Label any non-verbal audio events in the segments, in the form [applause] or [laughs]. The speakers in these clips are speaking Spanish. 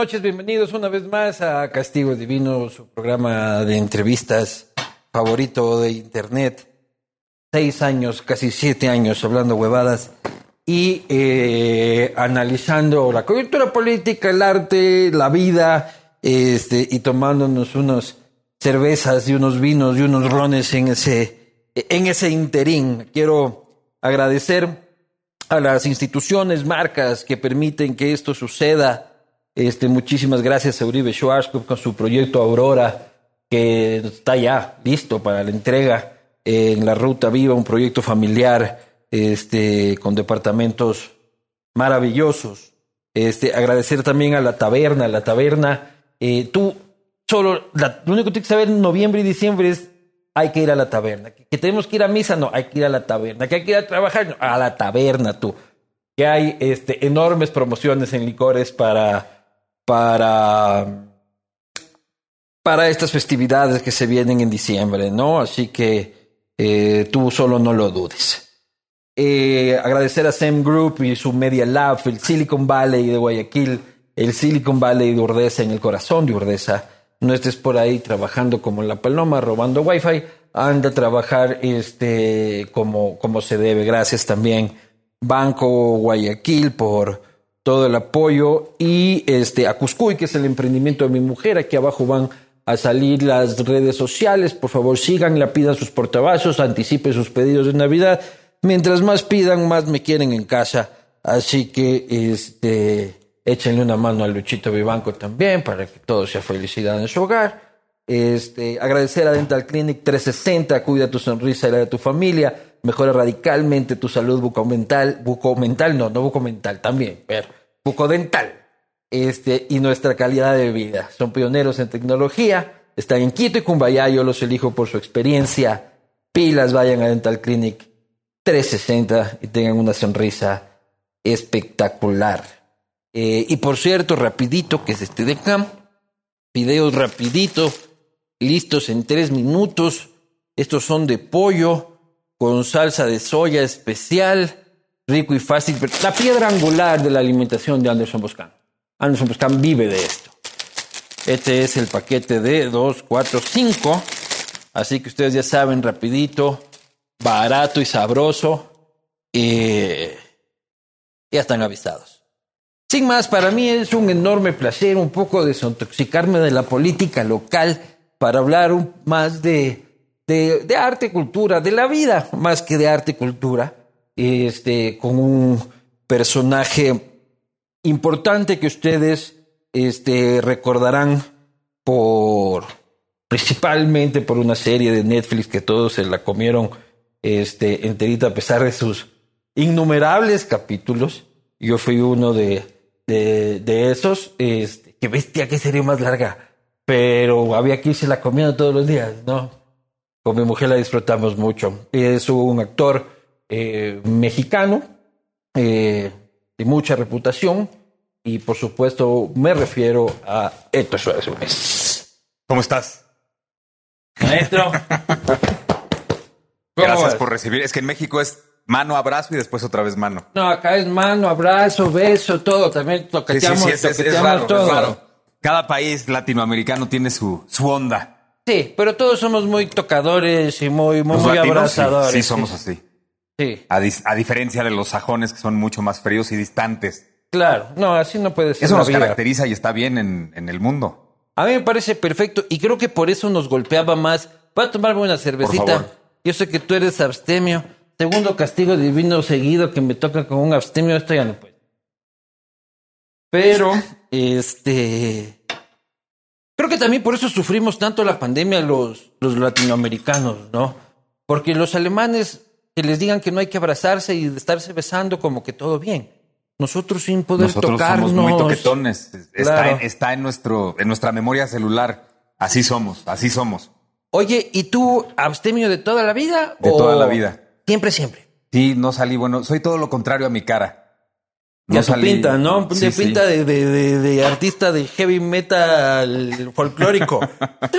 noches. Bienvenidos una vez más a Castigo Divino, su programa de entrevistas favorito de Internet. Seis años, casi siete años hablando huevadas y eh, analizando la coyuntura política, el arte, la vida, este, y tomándonos unas cervezas y unos vinos y unos rones en ese, en ese interín. Quiero agradecer a las instituciones, marcas que permiten que esto suceda. Este, muchísimas gracias a Uribe Schwarzkopf con su proyecto Aurora, que está ya listo para la entrega en la Ruta Viva, un proyecto familiar este, con departamentos maravillosos. Este, agradecer también a la taberna, la taberna. Eh, tú, solo, lo único que tienes que saber en noviembre y diciembre es hay que ir a la taberna. Que, tenemos que ir a misa, no, hay que ir a la taberna. Que hay que ir a trabajar, no, a la taberna tú. Que hay este, enormes promociones en licores para, para, para estas festividades que se vienen en diciembre, ¿no? Así que eh, tú solo no lo dudes. Eh, agradecer a Sam Group y su Media Lab, el Silicon Valley de Guayaquil, el Silicon Valley de Urdesa, en el corazón de Urdesa no estés por ahí trabajando como la paloma, robando wifi, anda a trabajar este, como, como se debe. Gracias también Banco Guayaquil por todo el apoyo y este, a Cuscuy, que es el emprendimiento de mi mujer. Aquí abajo van a salir las redes sociales. Por favor, síganla, pidan sus portavasos, anticipen sus pedidos de Navidad. Mientras más pidan, más me quieren en casa. Así que, este, Échenle una mano a Luchito Vivanco también para que todo sea felicidad en su hogar. Este, agradecer a Dental Clinic 360, cuida tu sonrisa y la de tu familia, mejora radicalmente tu salud bucomental, bucomental no, no bucomental también, pero bucodental. Este, y nuestra calidad de vida. Son pioneros en tecnología, están en Quito y Cumbayá, yo los elijo por su experiencia. Pilas, vayan a Dental Clinic 360 y tengan una sonrisa espectacular. Eh, y por cierto, rapidito, que es este de acá. Videos rapidito, listos en tres minutos. Estos son de pollo con salsa de soya especial, rico y fácil. La piedra angular de la alimentación de Anderson Boscan. Anderson Boscan vive de esto. Este es el paquete de 2, 4, 5. Así que ustedes ya saben, rapidito, barato y sabroso. Eh, ya están avisados. Sin más, para mí es un enorme placer un poco desintoxicarme de la política local para hablar más de, de, arte y cultura, de la vida más que de arte cultura, este, con un personaje importante que ustedes este, recordarán por principalmente por una serie de Netflix que todos se la comieron este, enterita a pesar de sus innumerables capítulos. Yo fui uno de, de, esos, este, que bestia, que sería más larga. Pero había que irse la comiendo todos los días, ¿no? Con mi mujer la disfrutamos mucho. Es un actor eh, mexicano eh, de mucha reputación y por supuesto me refiero a Esto es ¿Cómo estás? Maestro. Gracias por recibir. Es que en México es Mano, abrazo y después otra vez mano. No, acá es mano, abrazo, beso, todo. También toqueteamos, sí, sí, es, todo. Cada país latinoamericano tiene su, su onda. Sí, pero todos somos muy tocadores y muy, muy, abrazadores. Sí, somos así. Sí. A, a, diferencia de los sajones que son mucho más fríos y distantes. Claro, no, así no puede ser. Eso nos caracteriza y está bien en, en, el mundo. A mí me parece perfecto y creo que por eso nos golpeaba más. Voy a tomarme una cervecita. Yo sé que tú eres abstemio. Segundo castigo divino seguido que me toca con un abstemio, esto ya no puede. Pero, [laughs] este. Creo que también por eso sufrimos tanto la pandemia los, los latinoamericanos, ¿no? Porque los alemanes que les digan que no hay que abrazarse y estarse besando como que todo bien. Nosotros sin poder Nosotros tocarnos. Somos muy toquetones. Está, en, está en, nuestro, en nuestra memoria celular. Así somos, así somos. Oye, ¿y tú abstemio de toda la vida? De toda la vida. Siempre, siempre. Sí, no salí bueno. Soy todo lo contrario a mi cara. Ya su pinta, ¿no? de pinta De, de, artista de heavy metal folclórico.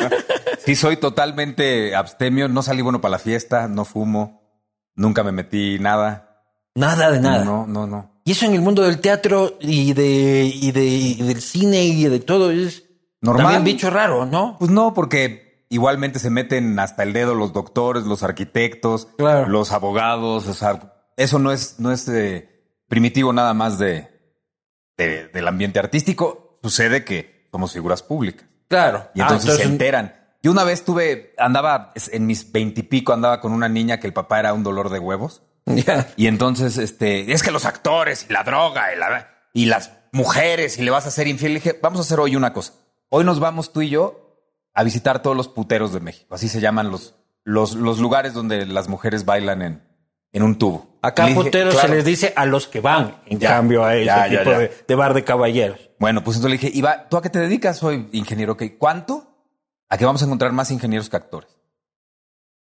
[laughs] sí, soy totalmente abstemio. No salí bueno para la fiesta, no fumo, nunca me metí nada. Nada de nada. No, no, no. Y eso en el mundo del teatro y de, y de del cine y de todo es normal. También bicho raro, ¿no? Pues no, porque igualmente se meten hasta el dedo los doctores, los arquitectos, los abogados. O sea, eso no es, no es de primitivo nada más de, del ambiente artístico. Sucede que somos figuras públicas. Claro. Y entonces, ah, se enteran. Yo una vez tuve, andaba en mis veintipico, andaba con una niña que el papá era un dolor de huevos. [laughs] Y entonces, este, es que los actores y la droga y, la, y las mujeres y le vas a hacer infiel. Le dije, vamos a hacer hoy una cosa. Hoy nos vamos tú y yo a visitar todos los puteros de México. Así se llaman los, los, los lugares donde las mujeres bailan en, en un tubo. Acá puteros se les dice a los que van, en cambio a ese tipo de, bar de caballeros. Bueno, pues entonces le dije, Iba, ¿tú a qué te dedicas? Soy ingeniero. ¿qué? ¿Cuánto? A que vamos a encontrar más ingenieros que actores.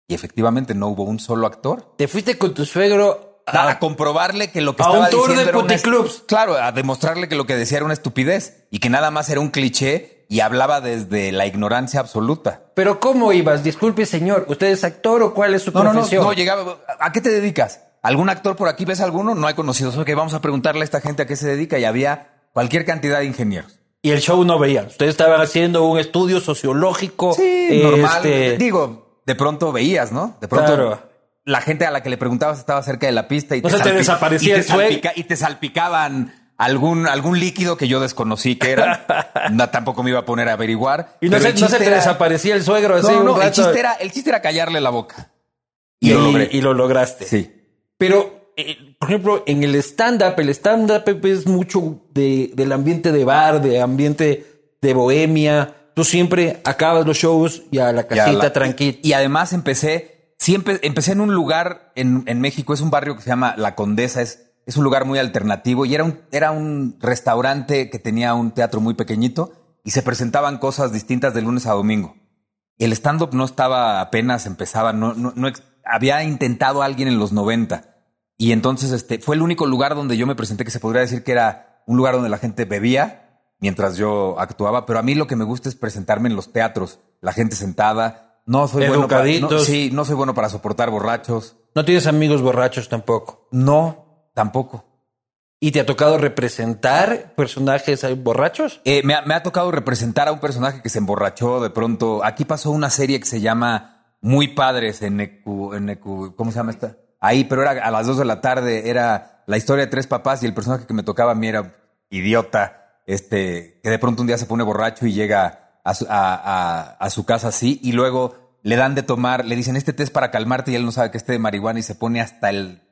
Y efectivamente no hubo un solo actor. Te fuiste con tu suegro a, comprobarle que lo que a estaba un tour diciendo de puticlubs. Claro, a demostrarle que lo que decía era una estupidez y que nada más era un cliché y hablaba desde la ignorancia absoluta. Pero ¿cómo ibas? Disculpe, señor, ¿usted es actor o cuál es su profesión? No, no, no, llegaba. ¿A qué te dedicas? ¿Algún actor por aquí ves alguno? No hay conocidos. Ok, vamos a preguntarle a esta gente a qué se dedica y había cualquier cantidad de ingenieros. Y el show no veía. Ustedes estaban haciendo un estudio sociológico. Sí, normal. Este, Digo, de pronto veías, ¿no? De pronto la gente a la que le preguntabas estaba cerca de la pista y te, desaparecía y te salpicaban algún, algún líquido que yo desconocí que era. [laughs] tampoco me iba a poner a averiguar. Y no, se, no se te desaparecía el suegro así. No, no, el chiste, era, el chiste era callarle la boca. Y, lo logré. Y lo lograste. Sí. Pero, eh, por ejemplo, en el stand-up, el stand-up es mucho de, del ambiente de bar, de ambiente de bohemia. Tú siempre acabas los shows y a la casita tranquila. Y además empecé, siempre empecé en un lugar en, en México, es un barrio que se llama La Condesa, es es un lugar muy alternativo y era un, era un restaurante que tenía un teatro muy pequeñito y se presentaban cosas distintas de lunes a domingo. El stand-up no estaba apenas, empezaba, no, no, no, había intentado alguien en los 90 y entonces este, fue el único lugar donde yo me presenté que se podría decir que era un lugar donde la gente bebía mientras yo actuaba, pero a mí lo que me gusta es presentarme en los teatros, la gente sentada. No soy bueno para, sí, no soy bueno para soportar borrachos. ¿No tienes amigos borrachos tampoco? No, Tampoco. ¿Y te ha tocado representar personajes borrachos? Eh, me, ha, tocado representar a un personaje que se emborrachó de pronto. Aquí pasó una serie que se llama Muy Padres en Ecu, en ¿cómo se llama esta? Ahí, pero era a las dos de la tarde, era la historia de tres papás y el personaje que me tocaba a mí era idiota, este, que de pronto un día se pone borracho y llega a su, a su casa así y luego le dan de tomar, le dicen este té es para calmarte y él no sabe que esté de marihuana y se pone hasta el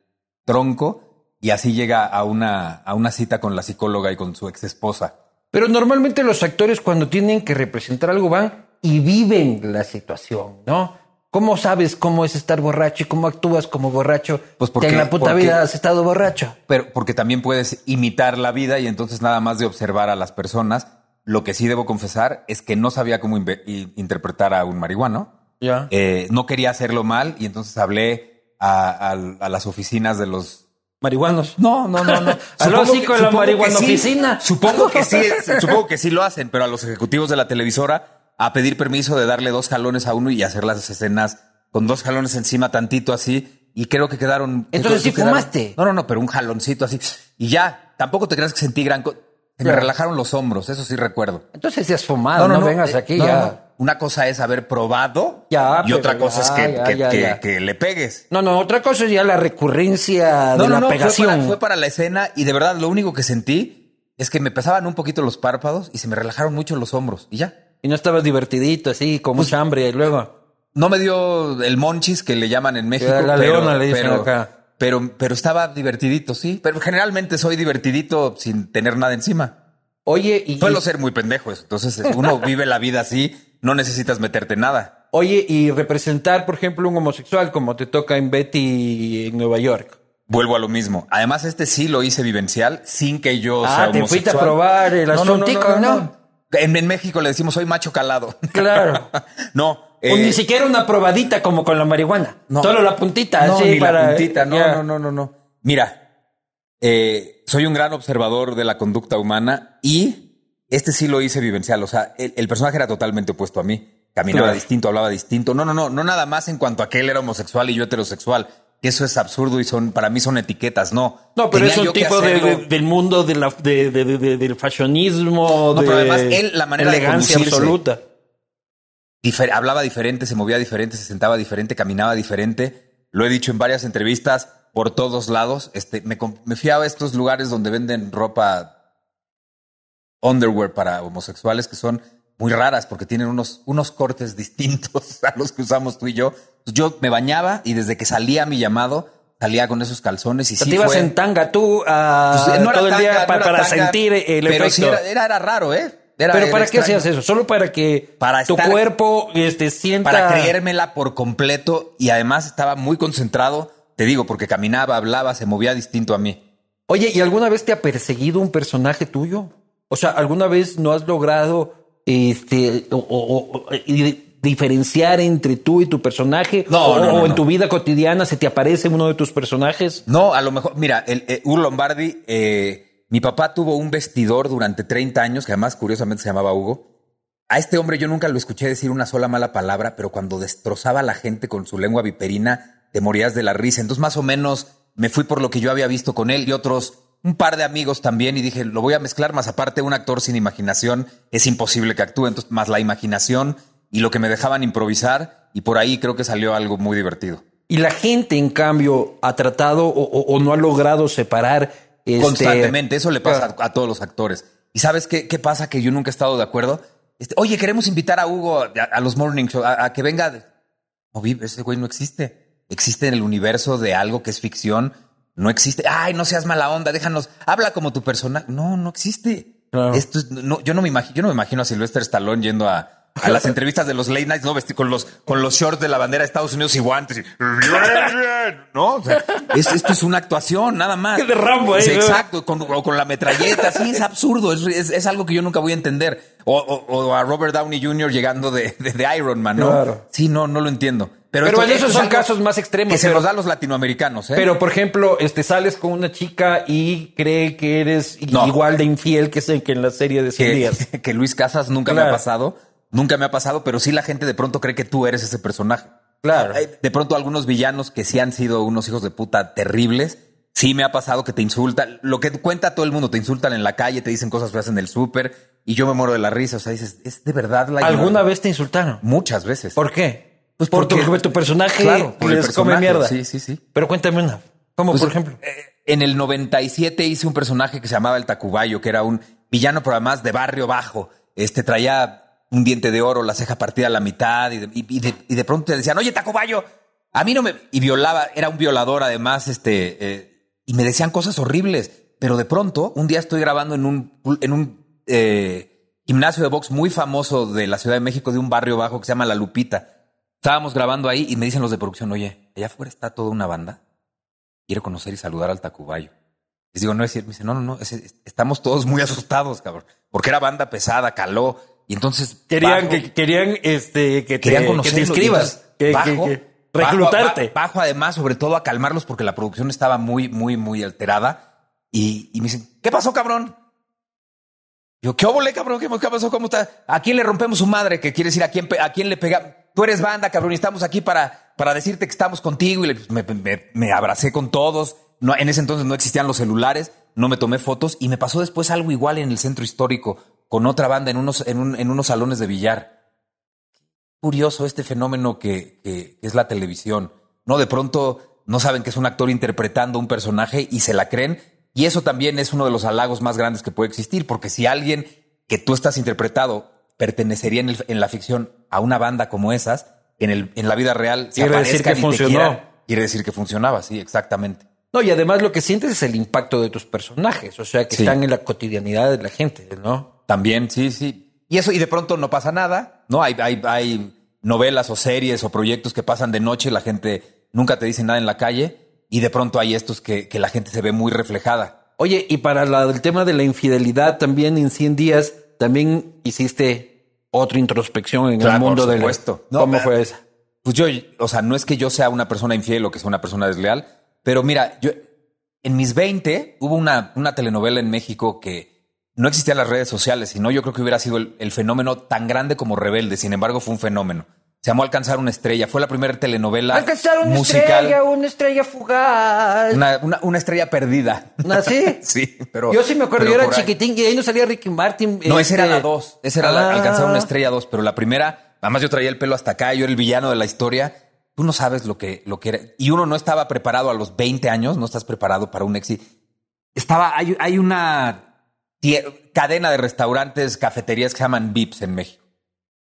tronco y así llega a una, a una cita con la psicóloga y con su ex esposa. Pero normalmente los actores cuando tienen que representar algo van y viven la situación, ¿no? ¿Cómo sabes cómo es estar borracho y cómo actúas como borracho? Pues porque en la puta vida has estado borracho. Pero porque también puedes imitar la vida y entonces nada más de observar a las personas. Lo que sí debo confesar es que no sabía cómo interpretar a un marihuano. Ya. Eh, no quería hacerlo mal y entonces hablé a las oficinas de los marihuanos. No, no, no, no. [laughs] supongo que, la marihuana oficina. Supongo que sí, [laughs] supongo que sí lo hacen, pero a los ejecutivos de la televisora a pedir permiso de darle dos jalones a uno y hacer las escenas con dos jalones encima tantito así y creo que quedaron. Entonces sí fumaste. No, no, no, pero un jaloncito así y ya. Tampoco te creas que sentí gran. cosa. me relajaron los hombros, eso sí recuerdo. Entonces sí has fumado, no, no, vengas eh, aquí ya. Una cosa es haber probado y otra cosa es que, que, le pegues. No, no, otra cosa es ya la recurrencia de la pegación. Fue para, fue para la escena y de verdad lo único que sentí es que me pesaban un poquito los párpados y se me relajaron mucho los hombros y ya. Y no estabas divertidito así, con pues, mucha hambre y luego. No me dio el monchis que le llaman en México. La leona le dicen acá. Pero, pero estaba divertidito, sí. Pero generalmente soy divertidito sin tener nada encima. Oye, y. Suelo ser muy pendejo eso. Entonces uno [laughs] vive la vida así no necesitas meterte nada. Oye, y representar, por ejemplo, un homosexual como te toca en Betty en Nueva York. Vuelvo a lo mismo. Además, este sí lo hice vivencial sin que yo ah, sea homosexual. te fuiste a probar el no, no, no, En, México le decimos soy macho calado. [laughs] Claro. no. o ni eh, siquiera una probadita como con la marihuana. Solo la puntita. No, así para... la puntita. No, no, no, no, no. Mira, eh, soy un gran observador de la conducta humana y este sí lo hice vivencial. O sea, el, el personaje era totalmente opuesto a mí. Caminaba Claro. distinto, hablaba distinto. No, no, no, no nada más en cuanto a que él era homosexual y yo heterosexual. Que Eso es absurdo y son, para mí son etiquetas, no. No, pero Tenía es un tipo de, de- del mundo de la, de, de- de- de- del fashionismo, No, de pero además él, la manera de elegancia conducirse. absoluta. Difer- hablaba diferente, se movía diferente, se sentaba diferente, caminaba diferente. Lo he dicho en varias entrevistas por todos lados. Este, me, me fui a estos lugares donde venden ropa underwear para homosexuales que son muy raras porque tienen unos, unos cortes [laughs] distintos a los que usamos tú y yo. Yo me bañaba y desde que salía mi llamado salía con esos calzones y sí te ibas fue- en tanga tú a, pues, no era todo el tanga, día no para tanga, sentir el pero efecto. sí era, era, era raro, ¿eh? Era- pero ¿para qué extraño. hacías eso? Solo para que Para tu estar- cuerpo este, sienta... para creérmela por completo y además estaba muy concentrado, te digo, porque caminaba, hablaba, se movía distinto a mí. Oye, ¿y alguna vez te ha perseguido un personaje tuyo? O sea, ¿alguna vez no has logrado este o, o- o- y- diferenciar entre tú y tu personaje? No, o, no, en tu vida cotidiana se te aparece uno de tus personajes? No, a lo mejor, mira, el, eh, Hugo Lombardi, eh, mi papá tuvo un vestidor durante 30 años, que además curiosamente se llamaba Hugo. A este hombre yo nunca lo escuché decir una sola mala palabra, pero cuando destrozaba a la gente con su lengua viperina, te morías de la risa. Entonces más o menos me fui por lo que yo había visto con él y otros, un par de amigos también, y dije, lo voy a mezclar, más aparte un actor sin imaginación es imposible que actúe, entonces más la imaginación y lo que me dejaban improvisar, y por ahí creo que salió algo muy divertido. Y la gente, en cambio, ha tratado o, o- o no ha logrado separar este, Constantemente, eso le pasa a, a todos los actores. ¿Y sabes qué, qué pasa? Que yo nunca he estado de acuerdo. Este, Oye, queremos invitar a Hugo a, a los morning show, a, a que venga. No, vive, ese güey no existe. Existe en el universo de algo que es ficción. No existe. Ay, no seas mala onda, déjanos. Habla como tu persona. No, no existe. Claro. Esto es- no, yo no me imagino, yo no me imagino a Sylvester Stallone yendo a, a las entrevistas de los late nights, no con los, con los shorts de la bandera de Estados Unidos y guantes. y, no, o sea, es- esto es una actuación, nada más. De Rambo, ¿eh? Sí, exacto, con, o con la metralleta, sí, es absurdo, es, es- es algo que yo nunca voy a entender. O, o- o a Robert Downey Jr. llegando de, de- de Iron Man, ¿no? Claro. Sí, no, no lo entiendo. Pero, Pero esto- esos son casos más extremos, Que se pero- nos da a los latinoamericanos, ¿eh? Pero, por ejemplo, este sales con una chica y cree que eres No. igual de infiel que, que en la serie de 100 días. [laughs] que, Luis Casas nunca me Claro. ha pasado. Nunca me ha pasado, pero sí la gente de pronto cree que tú eres ese personaje. Claro. De pronto algunos villanos que sí han sido unos hijos de puta terribles, sí me ha pasado que te insultan. Lo que cuenta todo el mundo, te insultan en la calle, te dicen cosas feas en el súper y yo me muero de la risa. O sea, dices, ¿es de verdad la ¿Alguna vez te insultaron? Muchas veces. ¿Por qué? Pues por tu, porque- tu personaje Claro, por el les come mierda. Sí, sí, sí. Pero cuéntame una. ¿Cómo, Pues, por ejemplo? eh, en el 97 hice un personaje que se llamaba el Tacubayo, que era un villano, pero además de barrio bajo. Este traía un diente de oro, la ceja partida a la mitad, y de, pronto te decían, oye, Tacubayo, a mí no me. Y violaba, era un violador además, este, eh, y me decían cosas horribles. Pero de pronto, un día estoy grabando en un, en un eh, gimnasio de box muy famoso de la Ciudad de México, de un barrio bajo que se llama La Lupita. Estábamos grabando ahí y me dicen los de producción, oye, allá afuera está toda una banda quiere conocer y saludar al Tacubayo. Les digo, no es cierto. Me dice, no, no, no, es- es- estamos todos muy asustados, cabrón. Porque era banda pesada, caló. Y entonces. Querían bajo- que, querían este, que, te, querían que te inscribas. Que, bajo, que- reclutarte. ba- Bajo, además, sobre todo, a calmarlos porque la producción estaba muy, muy, muy alterada. Y, y me dicen, ¿qué pasó, cabrón? Yo, ¿qué óvole, cabrón? ¿Qué, qué pasó? ¿Cómo está? ¿A quién le rompemos su madre? Que quiere decir, ¿a quién, a quién le pega? Tú eres banda, cabrón, y estamos aquí para, para decirte que estamos contigo. Y le- me, me- me abracé con todos. No, en ese entonces no existían los celulares, no me tomé fotos. Y me pasó después algo igual en el centro histórico, con otra banda en unos, en, un- en unos salones de billar. Curioso este fenómeno que, que- es la televisión. No, de pronto no saben que es un actor interpretando un personaje y se la creen. Y eso también es uno de los halagos más grandes que puede existir, porque si alguien que tú estás interpretado pertenecería en, el- en la ficción a una banda como esas, en, el, en la vida real se Quiere decir que funcionó. quieran, quiere decir que funcionaba, sí, exactamente. No, y además lo que sientes es el impacto de tus personajes. O sea, que Sí. están en la cotidianidad de la gente, ¿no? También, sí, sí. Y eso, y de pronto no pasa nada, ¿no? Hay, hay, hay novelas o series o proyectos que pasan de noche, la gente nunca te dice nada en la calle, y de pronto hay estos que, que la gente se ve muy reflejada. Oye, y para la- el tema de la infidelidad, también en 100 días, también hiciste otra introspección en Claro, el mundo por de la- supuesto. No, ¿Cómo pero- fue esa? Pues yo, o sea, no es que yo sea una persona infiel o que sea una persona desleal, pero mira, yo en mis 20 hubo una, una telenovela en México que no existían las redes sociales, sino yo creo que hubiera sido el, el fenómeno tan grande como Rebelde. Sin embargo, fue un fenómeno. Se llamó Alcanzar una estrella. Fue la primera telenovela Alcanzar una musical. estrella, una estrella fugaz. Una, una- una estrella perdida. ¿Ah, sí? [laughs] sí, pero. Yo sí me acuerdo, yo era chiquitín y ahí no salía Ricky Martin. No, esa era este- la 2. Esa era la alcanzar una estrella 2. Pero la primera, además yo traía el pelo hasta acá, yo era el villano de la historia. Tú no sabes lo que, lo que era. Y uno no estaba preparado a los 20 años, no estás preparado para un éxito. Estaba, hay, hay una cadena de restaurantes, cafeterías que se llaman VIPs en México.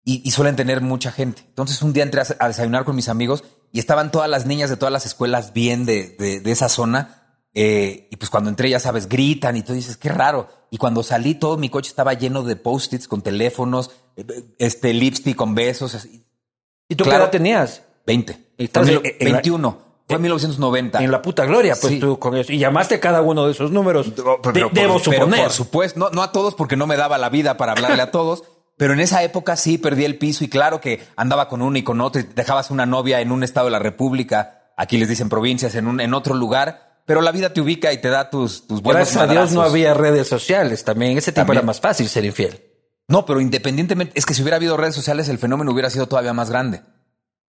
Y, y suelen tener mucha gente. Entonces un día entré a, a desayunar con mis amigos y estaban todas las niñas de todas las escuelas bien de, de- de esa zona. Eh, y pues cuando entré, ya sabes, gritan y tú dices, qué raro. Y cuando salí, todo mi coche estaba lleno de post-its con teléfonos, eh, este lipstick con besos. así. ¿Y tú Claro. qué edad tenías? 20. Y estás Fue en- mil- en la- 21. Fue en 1990. En la puta gloria, pues Sí. tú con eso. Y llamaste a cada uno de esos números. Pero De- por- debo pero suponer. por supuesto, no, no a todos porque no me daba la vida para hablarle a [laughs] todos, pero en esa época sí perdí el piso y claro que andaba con uno y con otro y dejabas una novia en un estado de la República, aquí les dicen provincias, en, un, en otro lugar, pero la vida te ubica y te da tus, tus buenos Gracias a Dios no había redes sociales también. En ese tiempo También. era más fácil ser infiel. No, pero independientemente, es que si hubiera habido redes sociales, el fenómeno hubiera sido todavía más grande.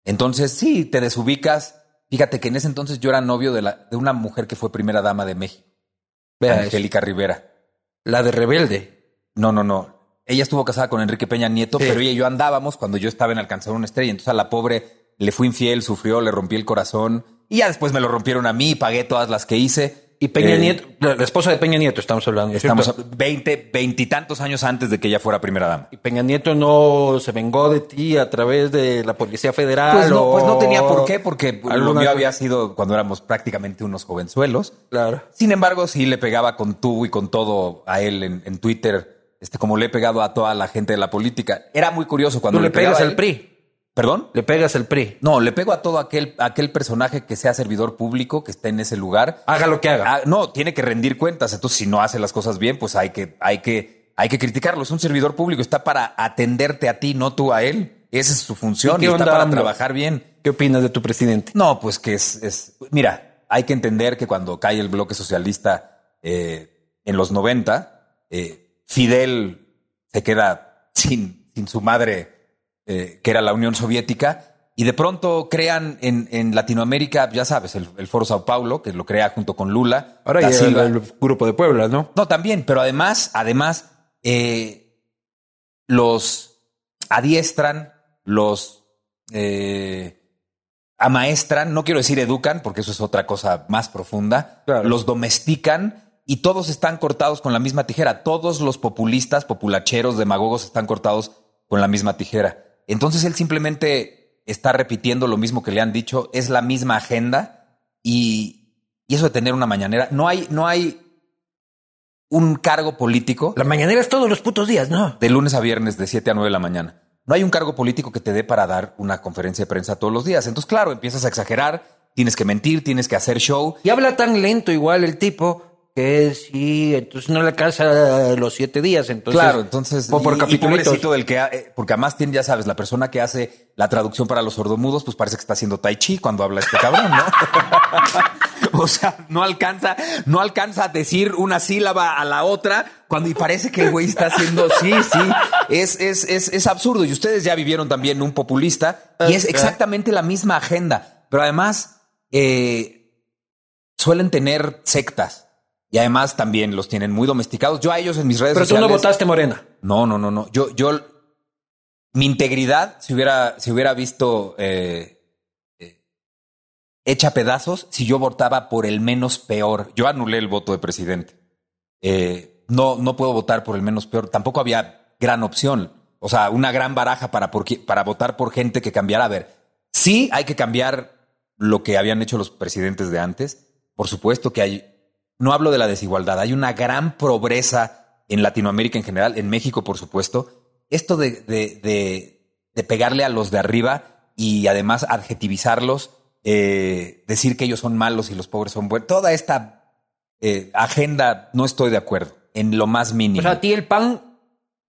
Entonces, sí, te desubicas. Fíjate que en ese entonces yo era novio de, la, de una mujer que fue primera dama de México, Vea eso. Angélica Rivera. La de Rebelde. No, no, no. Ella estuvo casada con Enrique Peña Nieto, Sí. pero ella y yo andábamos cuando yo estaba en Alcanzar una estrella. Entonces a la pobre le fui infiel, sufrió, le rompí el corazón. Y ya después me lo rompieron a mí, pagué todas las que hice. Y Peña Eh, Nieto, la, esposa de Peña Nieto estamos hablando. Estamos 20, veintitantos años antes de que ella fuera primera dama. Y Peña Nieto no se vengó de ti a través de la Policía Federal. Pues no, o- pues no tenía por qué, porque lo mío había sido cuando éramos prácticamente unos jovenzuelos. Claro. Sin embargo, sí le pegaba con tubo y con todo a él en, en Twitter, este, como le he pegado a toda la gente de la política. Era muy curioso cuando Tú le pegaba pegas al PRI. ¿Perdón? Le pegas al PRI. No, le pego a todo aquel, aquel personaje que sea servidor público, que esté en ese lugar. Haga lo que haga. Ah, no, tiene que rendir cuentas. Entonces, si no hace las cosas bien, pues hay que, hay que, hay que criticarlo. Es un servidor público, está para atenderte a ti, no tú a él. Esa es su función ¿Y está para trabajar bien. ¿Qué opinas de tu presidente? No, pues que es, es- mira, hay que entender que cuando cae el bloque socialista eh, en los 90, eh, Fidel se queda sin, sin su madre, eh, que era la Unión Soviética, y de pronto crean en, en Latinoamérica, ya sabes, el, el Foro Sao Paulo, que lo crea junto con Lula. Ahora ya el, el grupo de Puebla, ¿no? No, también, pero además, además, eh, los adiestran, los eh, amaestran, no quiero decir educan, porque eso es otra cosa más profunda, Claro. los domestican y todos están cortados con la misma tijera. Todos los populistas, populacheros, demagogos están cortados con la misma tijera. Entonces él simplemente está repitiendo lo mismo que le han dicho, es la misma agenda y, y eso de tener una mañanera, no hay, no hay un cargo político La mañanera es todos los putos días, ¿no? de lunes a viernes de 7 a 9 de la mañana. No hay un cargo político que te dé para dar una conferencia de prensa todos los días. Entonces, claro, empiezas a exagerar, tienes que mentir, tienes que hacer show. Y habla tan lento igual el tipo que sí, entonces no le alcanza los siete días. Entonces, claro, entonces, o por y- y pobrecito del que, eh, porque además tiene, ya sabes, la persona que hace la traducción para los sordomudos, pues parece que está haciendo tai chi cuando habla este cabrón, ¿no? [laughs] o sea, no alcanza, no alcanza a decir una sílaba a la otra cuando y parece que el güey está haciendo, sí, sí, es, es, es, es absurdo. Y ustedes ya vivieron también un populista y es exactamente la misma agenda, pero además eh, suelen tener sectas. Y además también los tienen muy domesticados. Yo a ellos en mis redes Pero tú sociales. no votaste Morena. No, no, no, no. Yo, yo, mi integridad se hubiera, se hubiera visto eh, eh, hecha pedazos si yo votaba por el menos peor. Yo anulé el voto de presidente. Eh, no, no puedo votar por el menos peor. Tampoco había gran opción. O sea, una gran baraja para, por, para votar por gente que cambiara. A ver, sí hay que cambiar lo que habían hecho los presidentes de antes. Por supuesto que hay, no hablo de la desigualdad, hay una gran pobreza en Latinoamérica en general, en México, por supuesto. Esto de, de, de, de pegarle a los de arriba y además adjetivizarlos, eh, decir que ellos son malos y los pobres son buenos, toda esta eh, agenda no estoy de acuerdo en lo más O mínimo. sea, a ti el pan.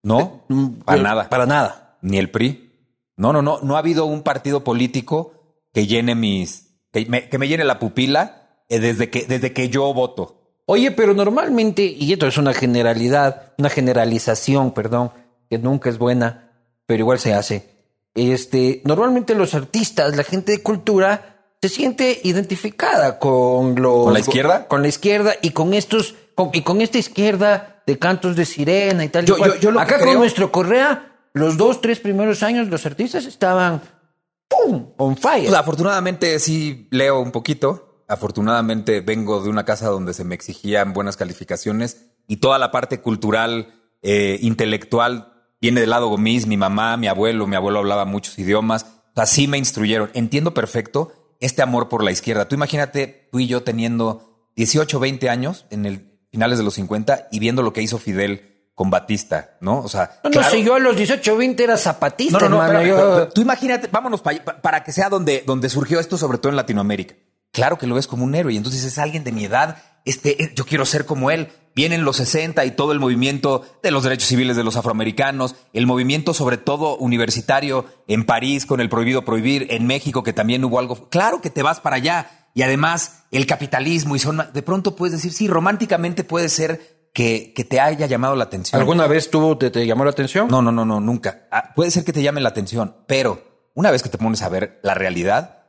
no, mm, para eh, nada. Para nada. Ni el PRI. No, no, no. No ha habido un partido político que llene mis. que me, que me llene la pupila. eh, desde, que, desde que yo voto. Oye, pero normalmente, y esto es una generalidad, una generalización, perdón, que nunca es buena, pero igual se hace. Este, normalmente los artistas, la gente de cultura, se siente identificada con los ¿Con la izquierda? con la izquierda y con estos con- y con esta izquierda de cantos de sirena y tal. y Yo- cual. yo- yo lo Acá creo- con nuestro Correa, los dos, tres primeros años, los artistas estaban ¡pum! on fire. Pues, afortunadamente sí leo un poquito. Afortunadamente vengo de una casa donde se me exigían buenas calificaciones y toda la parte cultural, eh, intelectual, viene del lado gomis, mi mamá, mi abuelo, mi abuelo hablaba muchos idiomas. Así me instruyeron. Entiendo perfecto este amor por la izquierda. Tú imagínate tú y yo teniendo 18, 20 años en el finales de los 50 y viendo lo que hizo Fidel con Batista, ¿no? O sea, No, no claro- sé, yo a los 18, 20 era zapatista, no, no, no, hermano. espérame, yo- pero- pero tú imagínate, vámonos pa- pa- para, que sea donde, donde surgió esto, sobre todo en Latinoamérica. Claro que lo ves como un héroe y entonces es alguien de mi edad, este, eh, yo quiero ser como él. Vienen los 60 y todo el movimiento de los derechos civiles de los afroamericanos, el movimiento sobre todo universitario en París con el prohibido prohibir, en México que también hubo algo. Claro que te vas para allá y además el capitalismo y son, de pronto puedes decir, sí, románticamente puede ser que, que te haya llamado la atención. ¿Alguna vez tuvo, te, te llamó la atención? No, no, no, no, nunca. Ah, puede ser que te llame la atención, pero una vez que te pones a ver la realidad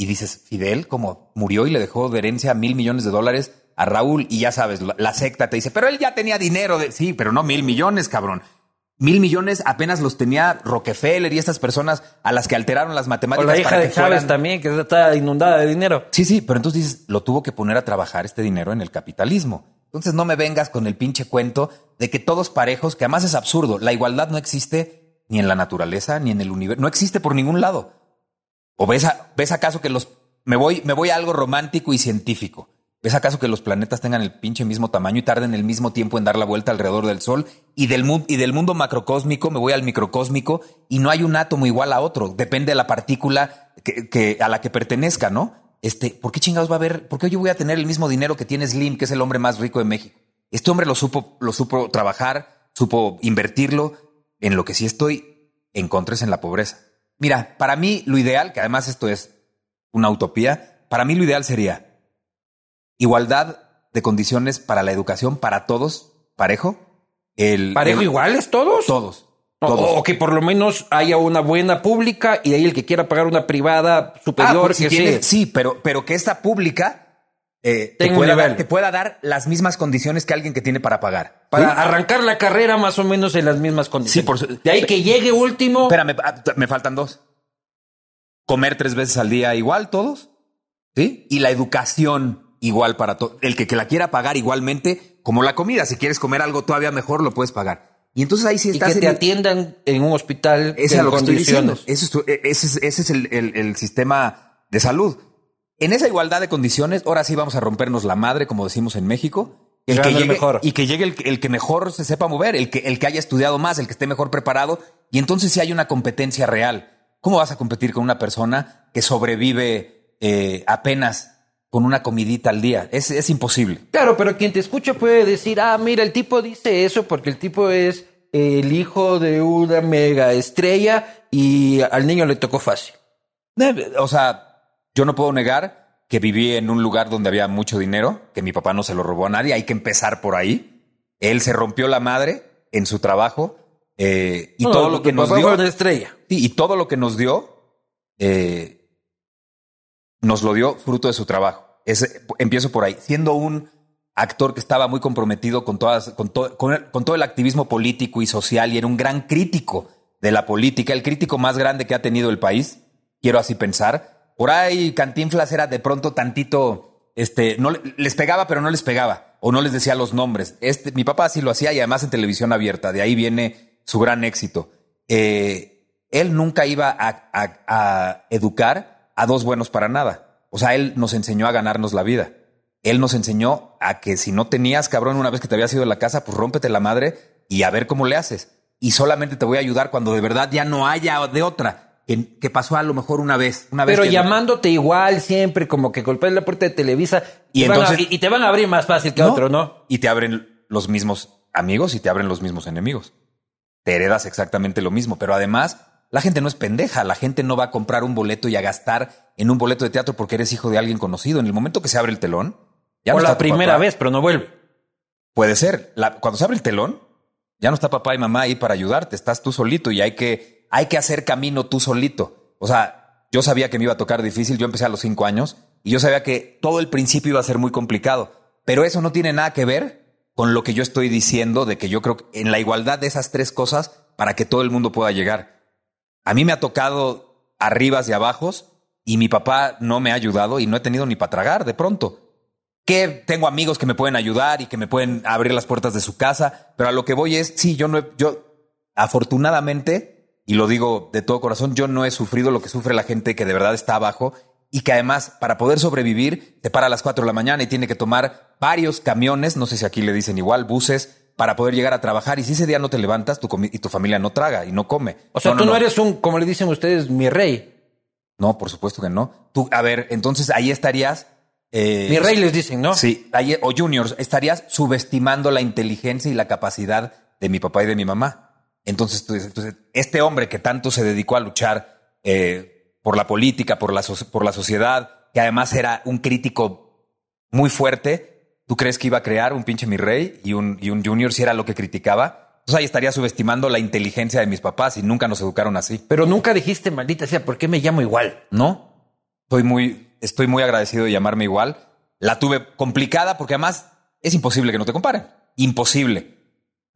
y dices, Fidel, como murió y le dejó de herencia mil millones de dólares a Raúl y ya sabes, la, secta te dice, pero él ya tenía dinero de... Sí, pero no mil millones, cabrón. Mil millones apenas los tenía Rockefeller y estas personas a las que alteraron las O matemáticas. la hija para de que Chávez fueran- también, que está inundada de dinero. Sí, sí, pero entonces dices, lo tuvo que poner a trabajar este dinero en el capitalismo. Entonces no me vengas con el pinche cuento de que todos parejos, que además es absurdo. La igualdad no existe ni en la naturaleza ni en el universo. No existe por ningún lado. ¿O ves, a- ves acaso que los... Me voy, me voy a algo romántico y científico. ¿Ves acaso que los planetas tengan el pinche mismo tamaño y tarden el mismo tiempo en dar la vuelta alrededor del Sol? Y del, y del mundo macrocósmico me voy al microcósmico y no hay un átomo igual a otro. Depende de la partícula que, que- a la que pertenezca, ¿no? Este, ¿por qué chingados va a haber? ¿Por qué yo voy a tener el mismo dinero que tiene Slim, que es el hombre más rico de México? Este hombre lo supo, lo supo trabajar, supo invertirlo. En lo que sí estoy en contra es en la pobreza. Mira, para mí lo ideal, que además esto es una utopía, para mí lo ideal sería igualdad de condiciones para la educación para todos, parejo. El, ¿Parejo el- iguales todos? Todos. Todos. O, que por lo menos haya una buena pública y de ahí el que quiera pagar una privada Ah, superior, pues si que sí, pero, pero que esta pública eh, te, pueda dar, te pueda dar las mismas condiciones que alguien que tiene para pagar. Para ¿Sí? arrancar la carrera más o menos en las mismas condiciones. Sí, por De ahí que llegue último. Espérame, ah, me faltan dos. Comer tres veces al día igual todos. ¿Sí? Y la educación igual para todos. El que, que la quiera pagar igualmente, como la comida. Si quieres comer algo todavía mejor, lo puedes pagar. Y entonces ahí sí y estás que te en- atiendan en un hospital es lo que estoy diciendo. Eso es e- ese es, ese es el, el- el sistema de salud. En esa igualdad de condiciones, ahora sí vamos a rompernos la madre, como decimos en México. Que gane que el llegue, mejor. y que llegue el, que- el que mejor se sepa mover, el que, el que haya estudiado más, el que esté mejor preparado. Y entonces sí hay una competencia real. ¿Cómo vas a competir con una persona que sobrevive eh, apenas con una comidita al día? Es, es imposible. Claro, pero quien te escucha puede decir, ah, mira, el tipo dice eso porque el tipo es el hijo de una mega estrella y al niño le tocó fácil. Eh, O sea, yo no puedo negar que viví en un lugar donde había mucho dinero, que mi papá no se lo robó a nadie, hay que empezar por ahí. Él se rompió la madre en su trabajo eh, y No, todo lo que nos dio, una estrella. y todo lo que nos dio, eh, nos lo dio fruto de su trabajo. Ese- empiezo por ahí, siendo un actor que estaba muy comprometido con todas, con, to- con el- con todo el activismo político y social y era un gran crítico de la política, el crítico más grande que ha tenido el país, quiero así pensar. Por ahí Cantinflas era de pronto tantito, este, no le- les pegaba pero no les pegaba o no les decía los nombres. Este, mi papá sí lo hacía y además en televisión abierta, de ahí viene su gran éxito. Eh, él nunca iba a educar a dos buenos para nada. O sea, él nos enseñó a ganarnos la vida. Él nos enseñó a que si no tenías, cabrón, una vez que te habías ido de la casa, pues rómpete la madre y a ver cómo le haces. Y solamente te voy a ayudar cuando de verdad ya no haya de otra. Que, que pasó a lo mejor una vez. Una vez Pero que- llamándote igual siempre, como que golpeas la puerta de Televisa Y y, van a- entonces- y- y te van a abrir más fácil que otro, ¿no? Y te abren los mismos amigos y te abren los mismos enemigos. Te heredas exactamente lo mismo, pero además la gente no es pendeja, la gente no va a comprar un boleto y a gastar en un boleto de teatro porque eres hijo de alguien conocido. En el momento que se abre el telón, ya o no la primera vez, pero no vuelve. Puede ser. cuando se abre el telón, ya no está papá y mamá ahí para ayudarte, estás tú solito y hay que, hay que hacer camino tú solito. O sea, yo sabía que me iba a tocar difícil, yo empecé a los cinco años y yo sabía que todo el principio iba a ser muy complicado, pero eso no tiene nada que ver con lo que yo estoy diciendo de que yo creo que en la igualdad de esas tres cosas para que todo el mundo pueda llegar. A mí me ha tocado arribas y abajos y mi papá no me ha ayudado y no he tenido ni para tragar de pronto. Que tengo amigos que me pueden ayudar y que me pueden abrir las puertas de su casa, pero a lo que voy es, sí, yo no he, yo afortunadamente, y lo digo de todo corazón, yo no he sufrido lo que sufre la gente que de verdad está abajo y que además para poder sobrevivir te para a las 4 de la mañana y tiene que tomar varios camiones, no sé si aquí le dicen igual, buses, para poder llegar a trabajar. Y si ese día no te levantas tu y tu familia no traga y no come. O sea, tú no, eres un, como le dicen ustedes, mi rey. No, por supuesto que no. Tú, a ver, entonces ahí estarías. Eh, mi rey les dicen, ¿no? Sí, o juniors, estarías subestimando la inteligencia y la capacidad de mi papá y de mi mamá. Entonces, este hombre que tanto se dedicó a luchar eh, por la política, por la, por la sociedad, que además era un crítico muy fuerte, ¿Tú crees que iba a crear un pinche mi rey y un, y un junior si era lo que criticaba? Entonces ahí estaría subestimando la inteligencia de mis papás y nunca nos educaron así. Pero nunca dijiste, maldita sea, ¿por qué me llamo igual? No. Estoy muy, estoy muy agradecido de llamarme igual. La tuve complicada porque además es imposible que no te comparen. Imposible.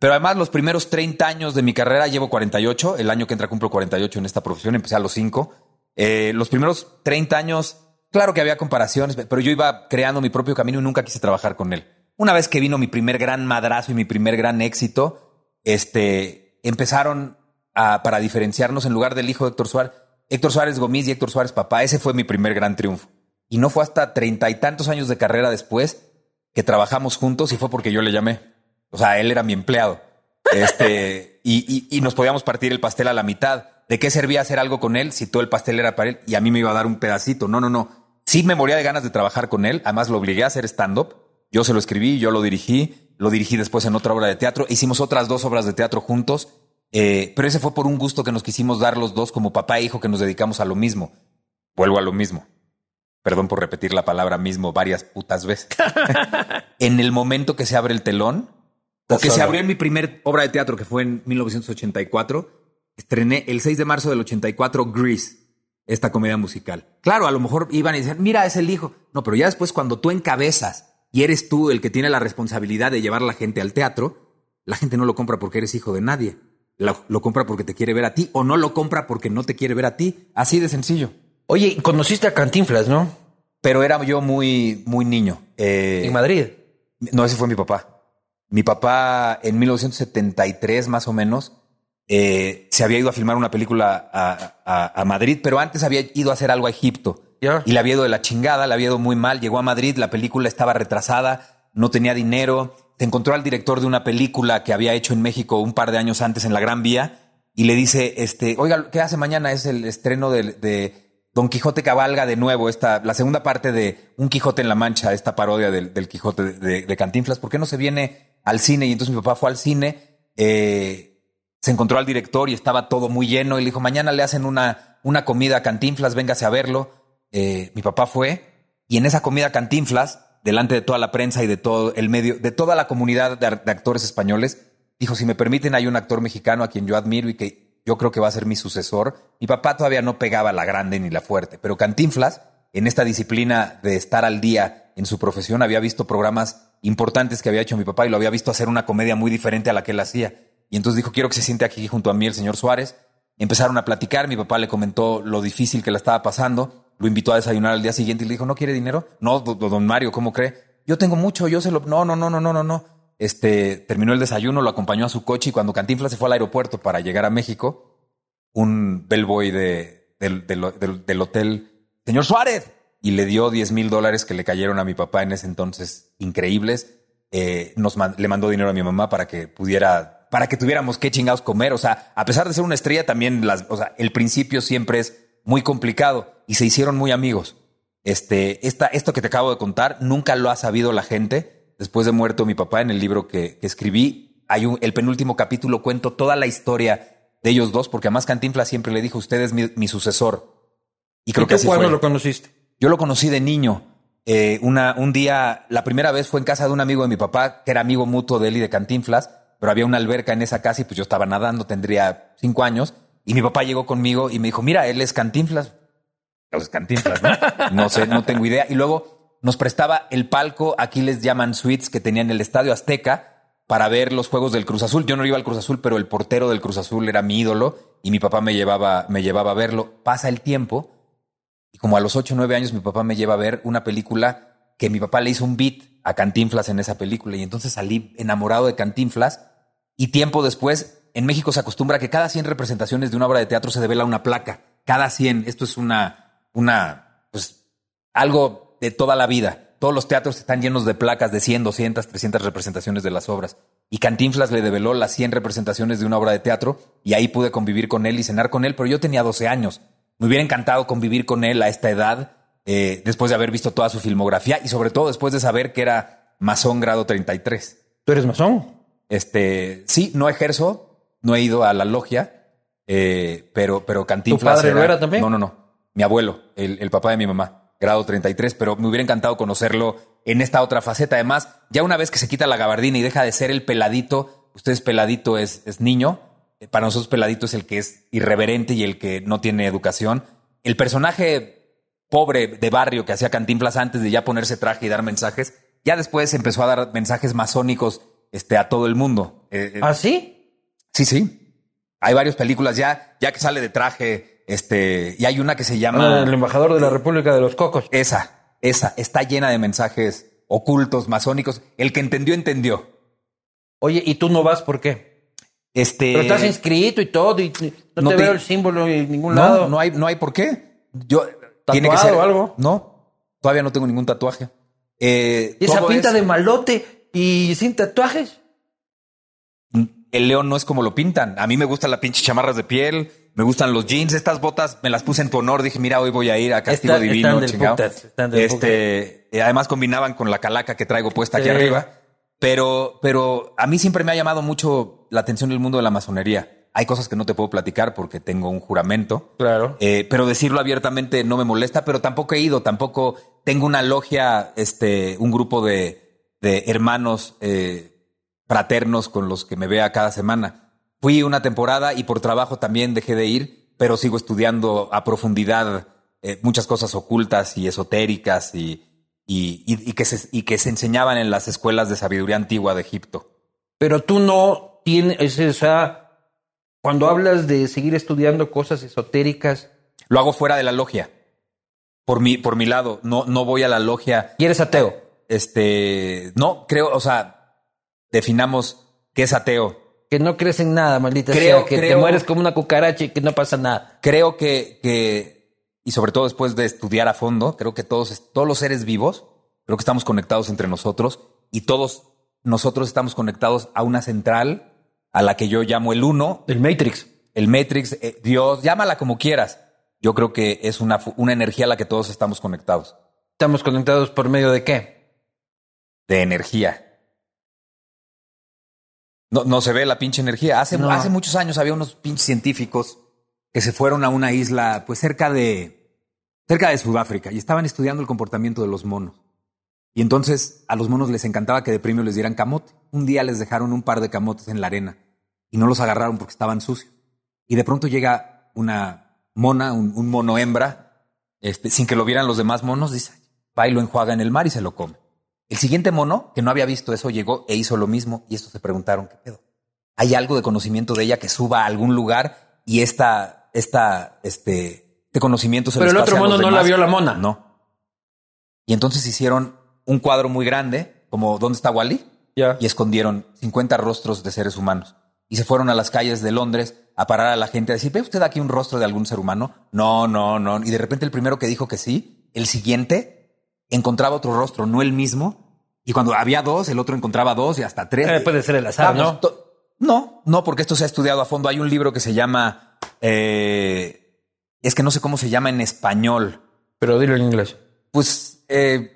Pero además los primeros 30 años de mi carrera, llevo 48, el año que entra cumplo 48 en esta profesión, empecé a los 5. Eh, los primeros 30 años Claro que había comparaciones, pero yo iba creando mi propio camino y nunca quise trabajar con él. Una vez que vino mi primer gran madrazo y mi primer gran éxito, este, empezaron para diferenciarnos en lugar del hijo de Héctor Suárez, Héctor Suárez Gómez y Héctor Suárez papá. Ese fue mi primer gran triunfo. Y no fue hasta treinta y tantos años de carrera después que trabajamos juntos y fue porque yo le llamé. O sea, él era mi empleado. Este, [laughs] y, y nos podíamos partir el pastel a la mitad. ¿De qué servía hacer algo con él si todo el pastel era para él y a mí me iba a dar un pedacito? No, no, no Sí me moría de ganas de trabajar con él. Además, lo obligué a hacer stand-up. Yo se lo escribí, yo lo dirigí. Lo dirigí después en otra obra de teatro. Hicimos otras dos obras de teatro juntos. Eh, pero ese fue por un gusto que nos quisimos dar los dos como papá e hijo que nos dedicamos a lo mismo. Vuelvo a lo mismo. Perdón por repetir la palabra mismo varias putas veces. [laughs] en el momento que se abre el telón, que se abrió en mi primer obra de teatro, que fue en 1984, estrené el 6 de marzo del 84 Grease esta comedia musical. Claro, a lo mejor iban y decían, mira, es el hijo. No, pero ya después cuando tú encabezas y eres tú el que tiene la responsabilidad de llevar a la gente al teatro, la gente no lo compra porque eres hijo de nadie. Lo, compra porque te quiere ver a ti o no lo compra porque no te quiere ver a ti. Así de sencillo. Oye, conociste a Cantinflas, ¿no? Pero era yo muy, muy niño. Eh, ¿En Madrid? No, ese fue mi papá. Mi papá en 1973 más o menos eh, se había ido a filmar una película a, Madrid, pero antes había ido a hacer algo a Egipto. Y le había ido de la chingada, le había ido muy mal. Llegó a Madrid, la película estaba retrasada, no tenía dinero. Se encontró al director de una película que había hecho en México un par de años antes en la Gran Vía y le dice, este, oiga, ¿qué hace mañana? Es el estreno de, Don Quijote Cabalga de nuevo, esta, la segunda parte de Un Quijote en la Mancha, esta parodia del, Quijote de, Cantinflas. ¿Por qué no se viene al cine? Y entonces mi papá fue al cine. Eh, se encontró al director y estaba todo muy lleno y le dijo, mañana le hacen una, una comida a Cantinflas, véngase a verlo. Eh, mi papá fue y en esa comida Cantinflas, delante de toda la prensa y de todo el medio, de toda la comunidad de, actores españoles, dijo, si me permiten, hay un actor mexicano a quien yo admiro y que yo creo que va a ser mi sucesor. Mi papá todavía no pegaba la grande ni la fuerte, pero Cantinflas, en esta disciplina de estar al día en su profesión, había visto programas importantes que había hecho mi papá y lo había visto hacer una comedia muy diferente a la que él hacía. Y entonces dijo, quiero que se siente aquí junto a mí el señor Suárez. Empezaron a platicar, mi papá le comentó lo difícil que le estaba pasando, lo invitó a desayunar al día siguiente y le dijo, ¿no quiere dinero? No, don Mario, ¿cómo cree? Yo tengo mucho, yo se lo... No, no, no, no, no, no, no. Este, terminó el desayuno, lo acompañó a su coche y cuando Cantinflas se fue al aeropuerto para llegar a México, un bellboy de, del, del, hotel, señor Suárez, y le dio 10 mil dólares que le cayeron a mi papá en ese entonces increíbles. Eh, nos le mandó dinero a mi mamá para que pudiera para que tuviéramos qué chingados comer. O sea, a pesar de ser una estrella, también las, o sea, el principio siempre es muy complicado y se hicieron muy amigos. Este, esta, esto que te acabo de contar, nunca lo ha sabido la gente. Después de muerto mi papá, en el libro que, escribí, hay un, el penúltimo capítulo cuento toda la historia de ellos dos, porque además Cantinflas siempre le dijo, usted es mi, mi sucesor. Y creo que así cuándo lo conociste? Yo lo conocí de niño. Eh, una, un día, la primera vez fue en casa de un amigo de mi papá, que era amigo mutuo de él y de Cantinflas, pero había una alberca en esa casa y pues yo estaba nadando, tendría cinco años, y mi papá llegó conmigo y me dijo, mira, él es Cantinflas. Pues Cantinflas, ¿no? [laughs] No sé, no tengo idea. Y luego nos prestaba el palco, aquí les llaman suites, que tenía en el Estadio Azteca, para ver los juegos del Cruz Azul. Yo no iba al Cruz Azul, pero el portero del Cruz Azul era mi ídolo y mi papá me llevaba, me llevaba a verlo. Pasa el tiempo y como a los 8 o 9 años mi papá me lleva a ver una película que mi papá le hizo un beat a Cantinflas en esa película y entonces salí enamorado de Cantinflas y tiempo después en México se acostumbra que cada 100 representaciones de una obra de teatro se devela una placa. Cada 100. Esto es una, una, pues algo de toda la vida. Todos los teatros están llenos de placas de 100, 200, 300 representaciones de las obras. Y Cantinflas le develó las 100 representaciones de una obra de teatro y ahí pude convivir con él y cenar con él, pero yo tenía 12 años. Me hubiera encantado convivir con él a esta edad, eh, después de haber visto toda su filmografía y sobre todo después de saber que era masón grado 33. ¿Tú eres masón? Este, sí, no ejerzo, no he ido a la logia, eh, pero, pero Cantinflas. ¿Tu padre era, también? No, no, no. Mi abuelo, el papá de mi mamá grado 33, pero me hubiera encantado conocerlo en esta otra faceta. Además, ya una vez que se quita la gabardina y deja de ser el peladito, ustedes peladito es, es niño, eh, para nosotros peladito es el que es irreverente y el que no tiene educación. El personaje pobre de barrio que hacía Cantinflas antes de ya ponerse traje y dar mensajes, ya después empezó a dar mensajes masónicos este, a todo el mundo. Eh, eh, ¿Ah, sí? Sí, sí. Hay varias películas ya, ya que sale de traje este, y hay una que se llama. Ah, el embajador de la República de los Cocos. Esa, esa, está llena de mensajes ocultos, masónicos. El que entendió, entendió. Oye, ¿y tú no vas por qué? Este. Pero estás inscrito y todo, y no, te, veo el símbolo en ningún lado. No hay, no hay por qué. Yo. ¿Tiene que ser o algo? No, todavía no tengo ningún tatuaje. Eh, ¿Y esa pinta de malote y sin tatuajes? El león no es como lo pintan. A mí me gustan las pinches chamarras de piel me gustan los jeans, estas botas me las puse en tu honor, dije, mira, hoy voy a ir a Castigo Divino, este, eh, además combinaban con la calaca que traigo puesta aquí arriba, pero, pero a mí siempre me ha llamado mucho la atención el mundo de la masonería. Hay cosas que no te puedo platicar porque tengo un juramento. Claro. Eh, pero decirlo abiertamente no me molesta, pero tampoco he ido, tampoco tengo una logia, este, un grupo de, de hermanos eh, fraternos con los que me vea cada semana. Fui una temporada y por trabajo también dejé de ir, pero sigo estudiando a profundidad eh, muchas cosas ocultas y esotéricas y, y, que se, y que se enseñaban en las escuelas de sabiduría antigua de Egipto. Pero tú no tienes, o sea, cuando hablas de seguir estudiando cosas esotéricas. Lo hago fuera de la logia. Por mi, por mi lado, no, no voy a la logia. ¿Y eres ateo? Este, no, creo, o sea, definamos qué es ateo que no crees en nada, maldita creo, sea, que te mueres como una cucaracha y que no pasa nada. Creo que, que, y sobre todo después de estudiar a fondo, creo que todos, todos los seres vivos, creo que estamos conectados entre nosotros y todos nosotros estamos conectados a una central a la que yo llamo el uno. El Matrix. El Matrix, eh, Dios, llámala como quieras. Yo creo que es una, una energía a la que todos estamos conectados. ¿Estamos conectados por medio de qué? De energía. No, no se ve la pinche energía. Hace, hace muchos años había unos pinches científicos que se fueron a una isla, pues cerca de, cerca de Sudáfrica, y estaban estudiando el comportamiento de los monos. Y entonces a los monos les encantaba que de premio les dieran camote. Un día les dejaron un par de camotes en la arena y no los agarraron porque estaban sucios. Y de pronto llega una mona, un, mono hembra, este, sin que lo vieran los demás monos, dice, va y lo enjuaga en el mar y se lo come. El siguiente mono, que no había visto eso, llegó e hizo lo mismo y estos se preguntaron, ¿qué pedo? ¿Hay algo de conocimiento de ella que suba a algún lugar y esta, esta, este, este conocimiento se Pero el otro mono no la vio la mona. No. Y entonces hicieron un cuadro muy grande, como ¿Dónde está Wally? Y escondieron 50 rostros de seres humanos. Y se fueron a las calles de Londres a parar a la gente a decir, ¿ve usted aquí un rostro de algún ser humano? No, no, no. Y de repente el primero que dijo que sí, el siguiente encontraba otro rostro, no el mismo. Y cuando había dos, el otro encontraba dos y hasta tres. Eh, puede ser el azar, ¿no? No, no, porque esto se ha estudiado a fondo. Hay un libro que se llama. Eh, es que no sé cómo se llama en español. Pero dilo en inglés. Pues. Eh,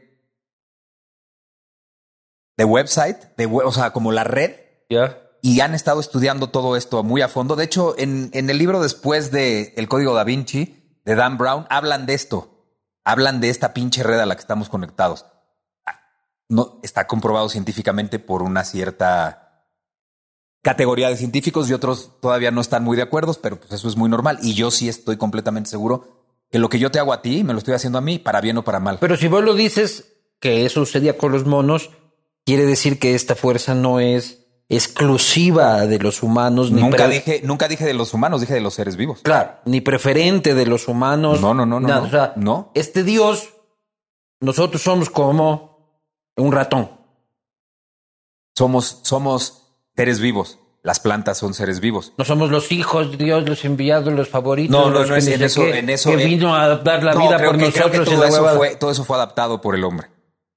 de website, de o sea, como la red. Ya. y han estado estudiando todo esto muy a fondo. De hecho, en, en el libro después de El Código da Vinci, de Dan Brown, hablan de esto. Hablan de esta pinche red a la que estamos conectados. No, está comprobado científicamente por una cierta categoría de científicos y otros todavía no están muy de acuerdo, pero pues eso es muy normal. Y yo sí estoy completamente seguro que lo que yo te hago a ti, me lo estoy haciendo a mí, para bien o para mal. Pero si vos lo dices que eso sucedía con los monos, quiere decir que esta fuerza no es exclusiva de los humanos. Ni nunca dije, nunca dije de los humanos, dije de los seres vivos. Claro, ni preferente de los humanos. No, no, no, no. O sea, no. Este Dios, nosotros somos como un ratón. Somos, somos seres vivos. Las plantas son seres vivos. No somos los hijos de Dios, los enviados, los favoritos. No, no, no es en eso, que, en eso. Que vino a dar la vida por nosotros. todo, eso fue, todo eso fue adaptado por el hombre.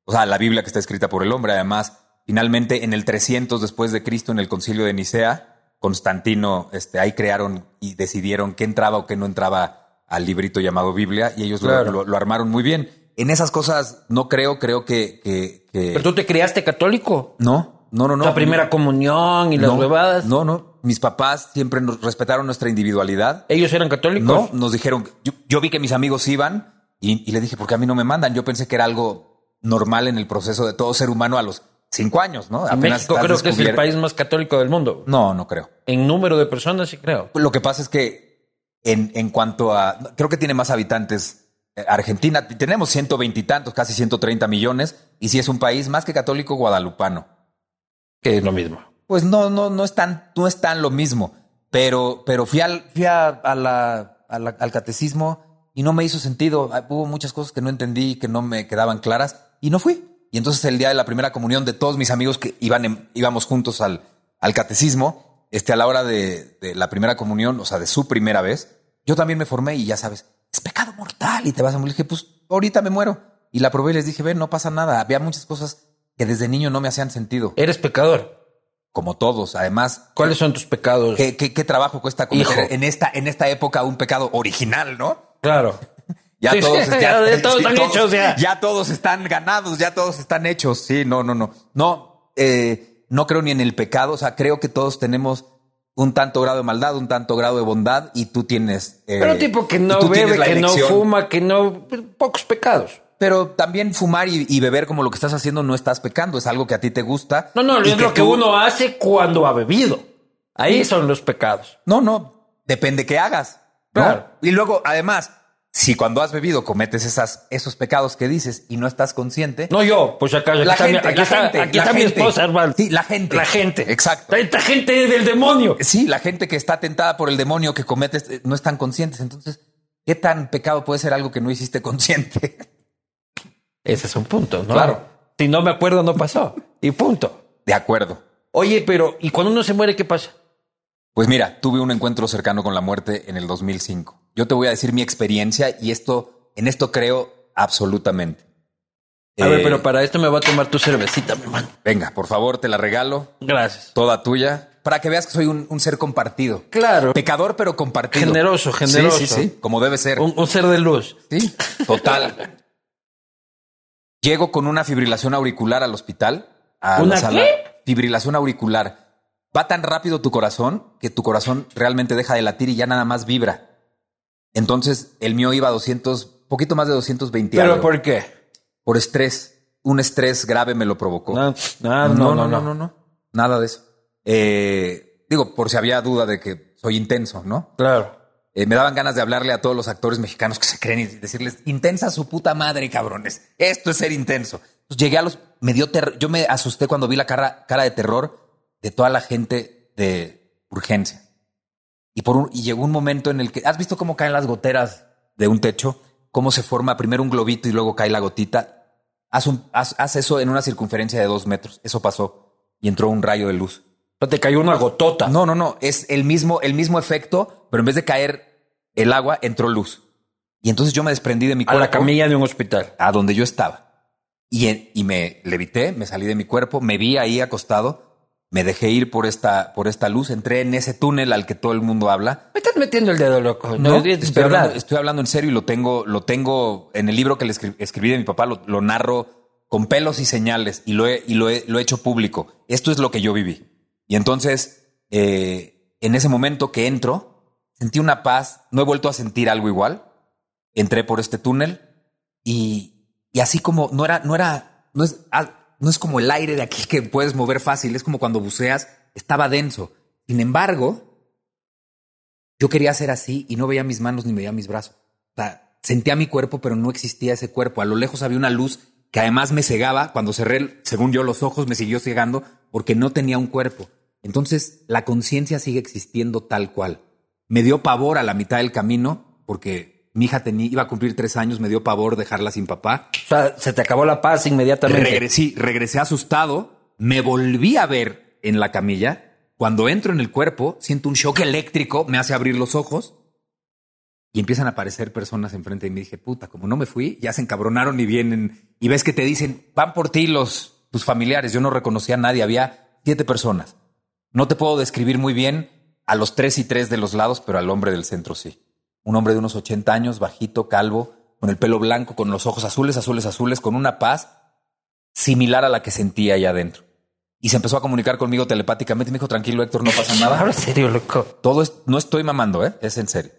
O sea, la Biblia que está escrita por el hombre, además, Finalmente, en el 300 después de Cristo, en el concilio de Nicea, Constantino, este, ahí crearon y decidieron qué entraba o qué no entraba al librito llamado Biblia y ellos lo, armaron muy bien. En esas cosas no creo, creo que, que, ¿Pero tú te criaste católico? No, no, no, no. La primera comunión y las huevadas. No, no. Mis papás siempre nos respetaron nuestra individualidad. ¿Ellos eran católicos? No, nos dijeron, yo, vi que mis amigos iban y, y le dije, ¿por qué a mí no me mandan? Yo pensé que era algo normal en el proceso de todo ser humano a los cinco años, ¿no? México creo que es el país más católico del mundo. No, no creo. En número de personas sí creo. Lo que pasa es que en, en cuanto a... Creo que tiene más habitantes eh, Argentina. Tenemos ciento veintitantos, casi ciento treinta millones. Y si es un país más que católico guadalupano. Que es lo mismo. Pues no, no, no es tan, no es tan lo mismo. Pero, pero fui al, fui a, la, al catecismo y no me hizo sentido. Hubo muchas cosas que no entendí, que no me quedaban claras y no fui. Y entonces el día de la primera comunión de todos mis amigos que iban íbamos juntos al, al catecismo, este, a la hora de, la primera comunión, o sea, de su primera vez, yo también me formé y ya sabes, es pecado mortal y te vas a morir. dije, pues ahorita me muero. Y la probé y les dije, ven, no pasa nada. Había muchas cosas que desde niño no me hacían sentido. Eres pecador. Como todos, además. ¿Cuáles son tus pecados? ¿Qué, qué, trabajo cuesta cometer en esta, en esta época un pecado original, no? Claro. Ya todos, [laughs] ya, todos están hechos, ya. todos están ganados, ya todos están hechos. Sí, no, no, no. No, eh, no creo ni en el pecado. O sea, creo que todos tenemos un tanto grado de maldad, un tanto grado de bondad y tú tienes. Eh, Pero tipo que no bebe, que no fuma, que no. Pocos pecados. Pero también fumar y, beber como lo que estás haciendo no estás pecando, es algo que a ti te gusta. No, no, es lo que uno hace cuando ha bebido. Ahí son los pecados. No, no, depende qué hagas. Claro. Y luego, además, si cuando has bebido cometes esas, esos pecados que dices y no estás consciente. No yo, pues acá, la gente, aquí, está, aquí está mi esposa, hermano. Sí, la gente. La gente. Exacto. Esta gente del demonio. Sí, la gente que está tentada por el demonio que cometes eh, no están conscientes. Entonces, ¿qué tan pecado puede ser algo que no hiciste consciente? [laughs] Ese es un punto, ¿no? Claro. Si no me acuerdo, no pasó. Y punto. De acuerdo. Oye, pero ¿y cuando uno se muere, qué pasa? Pues mira, tuve un encuentro cercano con la muerte en el 2005. Yo te voy a decir mi experiencia y esto, en esto creo absolutamente. A ver, eh, pero para esto me va a tomar tu cervecita, mi hermano. Venga, por favor, te la regalo. Gracias. Toda tuya. Para que veas que soy un, ser compartido. Claro. Pecador, pero compartido. Generoso, generoso. Sí, sí, sí. Como debe ser. Un, ser de luz. Sí, total. Llego con una fibrilación auricular al hospital. A ¿Una qué? Fibrilación auricular. Va tan rápido tu corazón que tu corazón realmente deja de latir y ya nada más vibra. Entonces el mío iba a 200, poquito más de 220. ¿Pero por qué? Por estrés. Un estrés grave me lo provocó. No, no, no, no, no, no, Nada de eso. Eh, digo, por si había duda de que soy intenso, ¿no? Claro. Eh, me daban ganas de hablarle a todos los actores mexicanos que se creen y decirles, intensa su puta madre, cabrones. Esto es ser intenso. Pues llegué a los, me dio terror. Yo me asusté cuando vi la cara, cara de terror de toda la gente de urgencia. Y, por un, y llegó un momento en el que, ¿has visto cómo caen las goteras de un techo? Cómo se forma primero un globito y luego cae la gotita. Haz, un, haz, eso en una circunferencia de dos metros. Eso pasó. Y entró un rayo de luz. No te cayó una gotota. No, no, no. Es el mismo, el mismo efecto, pero en vez de caer el agua, entró luz. Y entonces yo me desprendí de mi cuerpo. A la camilla de un hospital. A donde yo estaba. Y, y me levité, me salí de mi cuerpo, me vi ahí acostado me dejé ir por esta, por esta luz, entré en ese túnel al que todo el mundo habla. Me estás metiendo el dedo loco. No, estoy, hablando, estoy, hablando, en serio y lo tengo, lo tengo en el libro que le escribí de mi papá, lo, narro con pelos y señales y lo he, y lo he, lo he hecho público. Esto es lo que yo viví. Y entonces eh, en ese momento que entro, sentí una paz, no he vuelto a sentir algo igual. Entré por este túnel y, y así como no era, no era, no es, ah, no es como el aire de aquí que puedes mover fácil, es como cuando buceas, estaba denso. Sin embargo, yo quería hacer así y no veía mis manos ni veía mis brazos. O sea, sentía mi cuerpo, pero no existía ese cuerpo. A lo lejos había una luz que además me cegaba. Cuando cerré, según yo, los ojos, me siguió cegando porque no tenía un cuerpo. Entonces, la conciencia sigue existiendo tal cual. Me dio pavor a la mitad del camino porque mi hija tenía, iba a cumplir tres años, me dio pavor dejarla sin papá. O sea, se te acabó la paz inmediatamente. Regresé, regresé asustado, me volví a ver en la camilla. Cuando entro en el cuerpo, siento un shock eléctrico, me hace abrir los ojos y empiezan a aparecer personas enfrente de mí. Dije, puta, como no me fui, ya se encabronaron y vienen. Y ves que te dicen, van por ti los tus familiares. Yo no reconocía a nadie, había siete personas. No te puedo describir muy bien a los tres y tres de los lados, pero al hombre del centro sí. Un hombre de unos 80 años, bajito, calvo, con el pelo blanco, con los ojos azules, azules, azules, con una paz similar a la que sentía allá adentro. Y se empezó a comunicar conmigo telepáticamente. Me dijo, tranquilo, Héctor, no pasa nada. [laughs] Ahora serio, loco. Todo es, no estoy mamando, ¿eh? es en serio.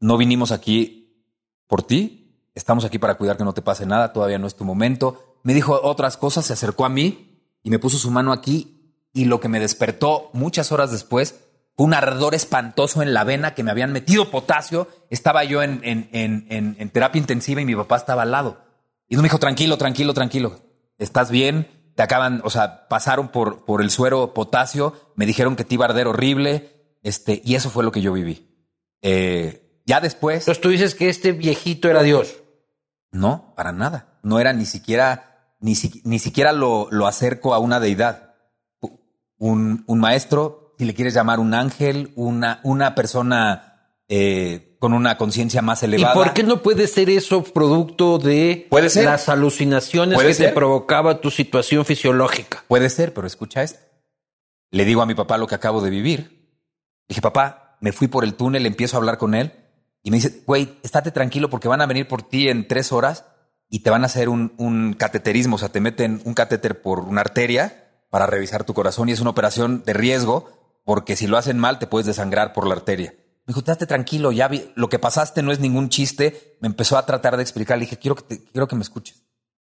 No vinimos aquí por ti. Estamos aquí para cuidar que no te pase nada. Todavía no es tu momento. Me dijo otras cosas, se acercó a mí y me puso su mano aquí y lo que me despertó muchas horas después un ardor espantoso en la vena que me habían metido potasio. Estaba yo en, en, en, en terapia intensiva y mi papá estaba al lado. Y no me dijo, tranquilo, tranquilo, tranquilo. ¿Estás bien? Te acaban, o sea, pasaron por, por el suero potasio, me dijeron que te iba a arder horrible, este, y eso fue lo que yo viví. Eh, ya después. Entonces tú dices que este viejito era Dios. No, para nada. No era ni siquiera, ni, ni siquiera lo, lo acerco a una deidad un, un maestro, si le quieres llamar un ángel, una, una persona eh, con una conciencia más elevada. ¿Y por qué no puede ser eso producto de ¿Puede ser? las alucinaciones que te provocaba tu situación fisiológica? Puede ser, pero escucha esto. Le digo a mi papá lo que acabo de vivir. Dije, papá, me fui por el túnel, empiezo a hablar con él y me dice, güey, estate tranquilo porque van a venir por ti en tres horas y te van a hacer un, un cateterismo, o sea, te meten un catéter por una arteria para revisar tu corazón y es una operación de riesgo porque si lo hacen mal te puedes desangrar por la arteria. Me dijo, estate tranquilo, ya vi, lo que pasaste no es ningún chiste. Me empezó a tratar de explicar, le dije, quiero que, quiero que me escuches.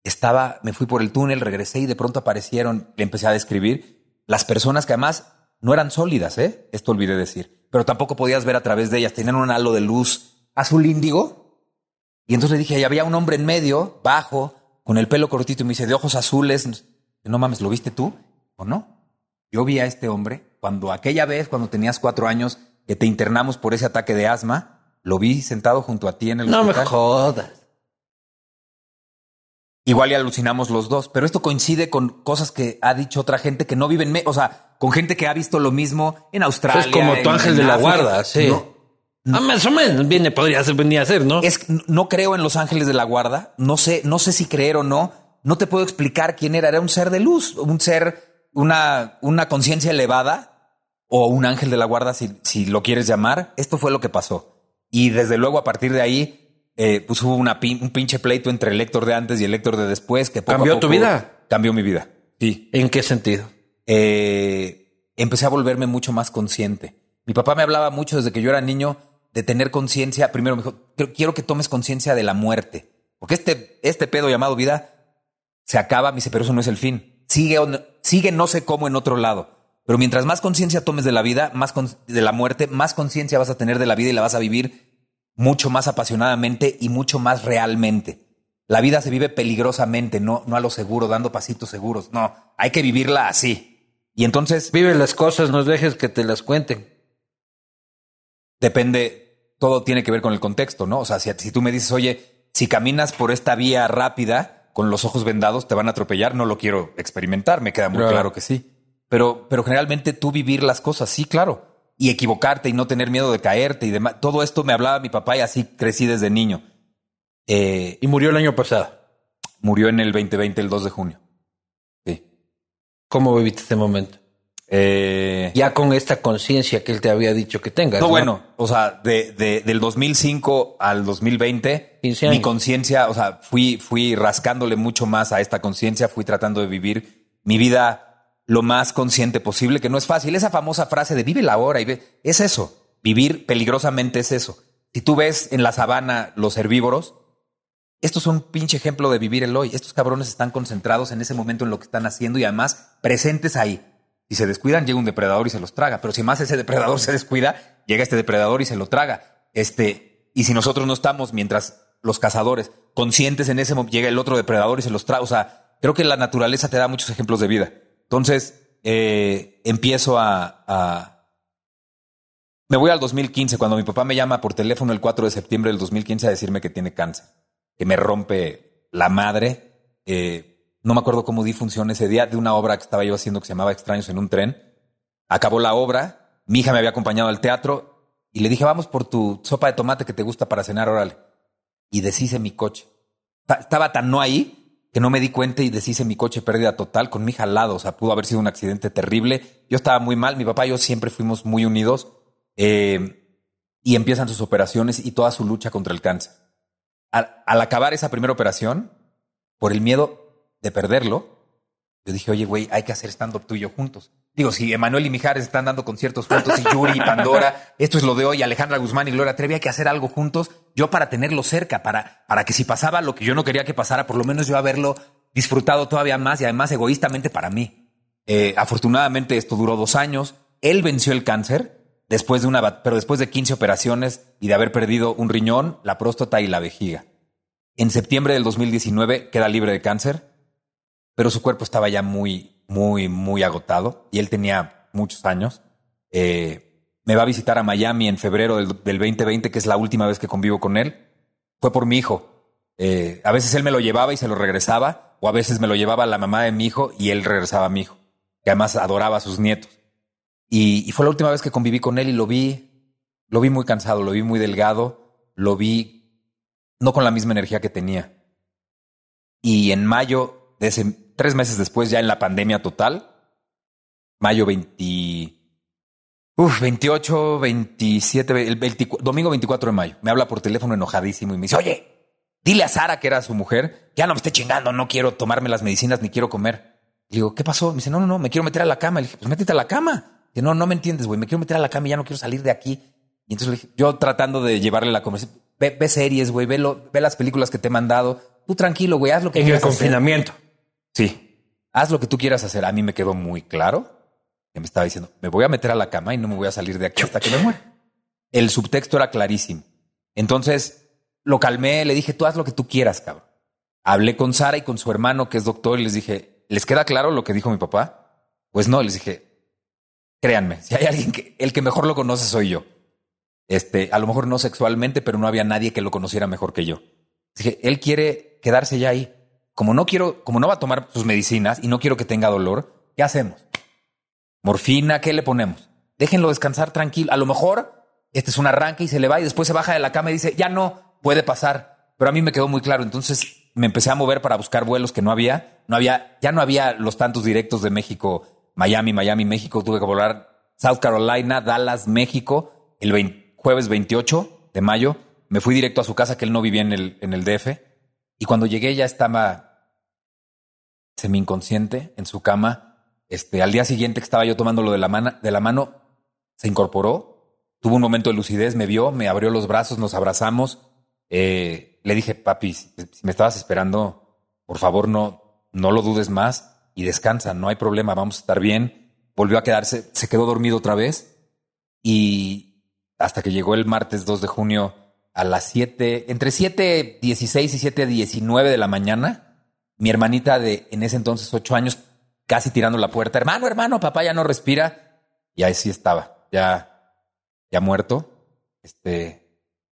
Estaba, me fui por el túnel, regresé y de pronto aparecieron, le empecé a describir las personas que además no eran sólidas, ¿eh? Esto olvidé decir, pero tampoco podías ver a través de ellas, tenían un halo de luz azul índigo. Y entonces le dije, y había un hombre en medio, bajo, con el pelo cortito y me dice, de ojos azules, no mames, ¿lo viste tú o no? Yo vi a este hombre cuando aquella vez, cuando tenías cuatro años, que te internamos por ese ataque de asma, lo vi sentado junto a ti en el no hospital. No me jodas. Igual y alucinamos los dos, pero esto coincide con cosas que ha dicho otra gente que no vive en, o sea, con gente que ha visto lo mismo en Australia. Es como tu ángel de la guarda, sí. No, ah, más o menos viene, podría ser, venir a ser, ¿no? Es, no creo en los ángeles de la guarda. No sé, no sé si creer o no no te puedo explicar quién era. Era un ser de luz, un ser, una, una conciencia elevada o un ángel de la guarda, si, si, lo quieres llamar. Esto fue lo que pasó. Y desde luego, a partir de ahí, eh, pues hubo una un pinche pleito entre el Héctor de antes y el Héctor de después. Que ¿Cambió tu vida? Cambió mi vida. Sí. ¿En qué sentido? Eh, empecé a volverme mucho más consciente. Mi papá me hablaba mucho desde que yo era niño de tener conciencia. Primero me dijo, quiero que tomes conciencia de la muerte. Porque este, este pedo llamado vida se acaba, me dice, pero eso no es el fin. Sigue, sigue no sé cómo en otro lado. Pero mientras más conciencia tomes de la vida, más de la muerte, más conciencia vas a tener de la vida y la vas a vivir mucho más apasionadamente y mucho más realmente. La vida se vive peligrosamente, no, no a lo seguro, dando pasitos seguros. No, hay que vivirla así. Y entonces. Vive las cosas, no dejes que te las cuenten. Depende, todo tiene que ver con el contexto, ¿no? O sea, si, si tú me dices, oye, si caminas por esta vía rápida, con los ojos vendados te van a atropellar, no lo quiero experimentar, me queda muy claro, que sí. Pero, pero generalmente tú vivir las cosas, sí, claro. Y equivocarte y no tener miedo de caerte y demás. Todo esto me hablaba mi papá y así crecí desde niño. Eh, y murió el año pasado. Murió en el 2020, el 2 de junio. Sí. ¿Cómo viviste este momento? Eh, ya con esta conciencia que él te había dicho que tengas. No, bueno, o sea, de, de, del 2005 al 2020, mi conciencia, o sea, fui, fui rascándole mucho más a esta conciencia, fui tratando de vivir mi vida lo más consciente posible, que no es fácil. Esa famosa frase de vive la hora y ve, es eso. Vivir peligrosamente es eso. Si tú ves en la sabana los herbívoros, estos son un pinche ejemplo de vivir el hoy. Estos cabrones están concentrados en ese momento en lo que están haciendo y además presentes ahí. Si se descuidan, llega un depredador y se los traga. Pero si más ese depredador [laughs] se descuida, llega este depredador y se lo traga. Este, y si nosotros no estamos, mientras los cazadores conscientes en ese momento, llega el otro depredador y se los traga. O sea, creo que la naturaleza te da muchos ejemplos de vida. Entonces, eh, empiezo a, a, Me voy al 2015, cuando mi papá me llama por teléfono el 4 de septiembre del 2015 a decirme que tiene cáncer que me rompe la madre. Eh, no me acuerdo cómo di función ese día de una obra que estaba yo haciendo que se llamaba Extraños en un tren. Acabó la obra, mi hija me había acompañado al teatro y le dije, vamos por tu sopa de tomate que te gusta para cenar, órale. Y deshice mi coche. Estaba tan no ahí que no me di cuenta y deshice mi coche pérdida total con mi hija al lado. O sea, pudo haber sido un accidente terrible. Yo estaba muy mal, mi papá y yo siempre fuimos muy unidos. Eh, y empiezan sus operaciones y toda su lucha contra el cáncer al, acabar esa primera operación, por el miedo de perderlo, yo dije, oye, güey, hay que hacer stand-up tú y yo juntos. Digo, si Emanuel y Mijares están dando conciertos juntos, y Yuri y Pandora, [laughs] esto es lo de hoy, Alejandra Guzmán y Gloria Trevi, hay que hacer algo juntos, yo para tenerlo cerca, para, para que si pasaba lo que yo no quería que pasara, por lo menos yo haberlo disfrutado todavía más y además egoístamente para mí. Eh, afortunadamente esto duró dos años, él venció el cáncer, después de una, pero después de 15 operaciones y de haber perdido un riñón, la próstata y la vejiga. En septiembre del 2019 queda libre de cáncer, pero su cuerpo estaba ya muy, muy, muy agotado y él tenía muchos años. Eh, me va a visitar a Miami en febrero del, 2020, que es la última vez que convivo con él. Fue por mi hijo. Eh, a veces él me lo llevaba y se lo regresaba, o a veces me lo llevaba la mamá de mi hijo y él regresaba a mi hijo, que además adoraba a sus nietos. Y, fue la última vez que conviví con él y lo vi, lo vi muy cansado, lo vi muy delgado, lo vi no con la misma energía que tenía. Y en mayo, tres meses después, ya en la pandemia total, mayo 20, uf, 28, 27, el domingo 24 de mayo, me habla por teléfono enojadísimo y me dice, oye, dile a Sara, que era su mujer, ya no me esté chingando, no quiero tomarme las medicinas ni quiero comer. Le digo, ¿qué pasó? Me dice, no, no, no, me quiero meter a la cama. Le dije, pues métete a la cama. Que no, no me entiendes, güey. Me quiero meter a la cama y ya no quiero salir de aquí. Y entonces le dije, yo tratando de llevarle la conversación, ve, series, güey, ve, ve, las películas que te he mandado. Tú tranquilo, güey, haz lo que en quieras. En el confinamiento. Sí. Haz lo que tú quieras hacer. A mí me quedó muy claro que me estaba diciendo, me voy a meter a la cama y no me voy a salir de aquí hasta que me muera. El subtexto era clarísimo. Entonces lo calmé, le dije, tú haz lo que tú quieras, cabrón. Hablé con Sara y con su hermano, que es doctor, y les dije, ¿les queda claro lo que dijo mi papá? Pues no, les dije, Créanme, si hay alguien que el que mejor lo conoce soy yo. Este, a lo mejor no sexualmente, pero no había nadie que lo conociera mejor que yo. Dije, él quiere quedarse ya ahí. Como no quiero, como no va a tomar sus medicinas y no quiero que tenga dolor, ¿qué hacemos? Morfina, ¿qué le ponemos? Déjenlo descansar tranquilo. A lo mejor este es un arranque y se le va y después se baja de la cama y dice, ya no, puede pasar. Pero a mí me quedó muy claro. Entonces me empecé a mover para buscar vuelos que no había. No había, ya no había los tantos directos de México Miami, Miami, México. Tuve que volar South Carolina, Dallas, México, el jueves 28 de mayo. Me fui directo a su casa, que él no vivía en el, en el DF. Y cuando llegué ya estaba semi inconsciente en su cama. Este, al día siguiente que estaba yo tomándolo de la, mano, de la mano, se incorporó, tuvo un momento de lucidez, me vio, me abrió los brazos, nos abrazamos. Eh, le dije, papi, si me estabas esperando, por favor no, no lo dudes más y descansa, no hay problema, vamos a estar bien. Volvió a quedarse, se quedó dormido otra vez y hasta que llegó el martes 2 de junio a las 7, entre 7.16 y 7.19 de la mañana, mi hermanita de en ese entonces 8 años casi tirando la puerta, hermano, hermano, papá ya no respira. Y ahí sí estaba, ya, ya muerto. Este,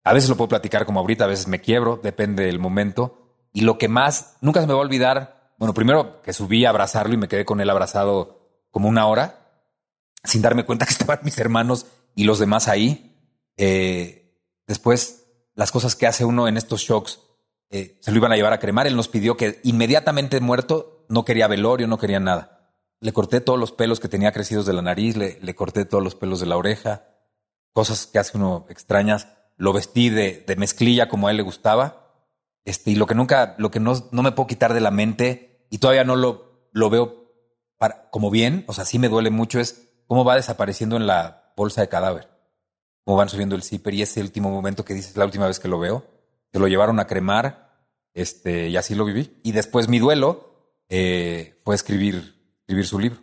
a veces lo puedo platicar como ahorita, a veces me quiebro, depende del momento. Y lo que más, nunca se me va a olvidar bueno, primero que subí a abrazarlo y me quedé con él abrazado como una hora, sin darme cuenta [laughs] que estaban mis hermanos y los demás ahí. Eh, después, las cosas que hace uno en estos shocks, eh, se lo iban a llevar a cremar. Él nos pidió que inmediatamente muerto no quería velorio, no quería nada. Le corté todos los pelos que tenía crecidos de la nariz, le, le corté todos los pelos de la oreja, cosas que hace uno extrañas. Lo vestí de, de mezclilla como a él le gustaba. Este, y lo que nunca, lo que no, no me puedo quitar de la mente y todavía no lo, lo veo para, como bien, o sea, sí me duele mucho, es cómo va desapareciendo en la bolsa de cadáver. Cómo van subiendo el zipper y ese último momento que dices, la última vez que lo veo, se lo llevaron a cremar, este, y así lo viví. Y después mi duelo eh, fue escribir, escribir su libro,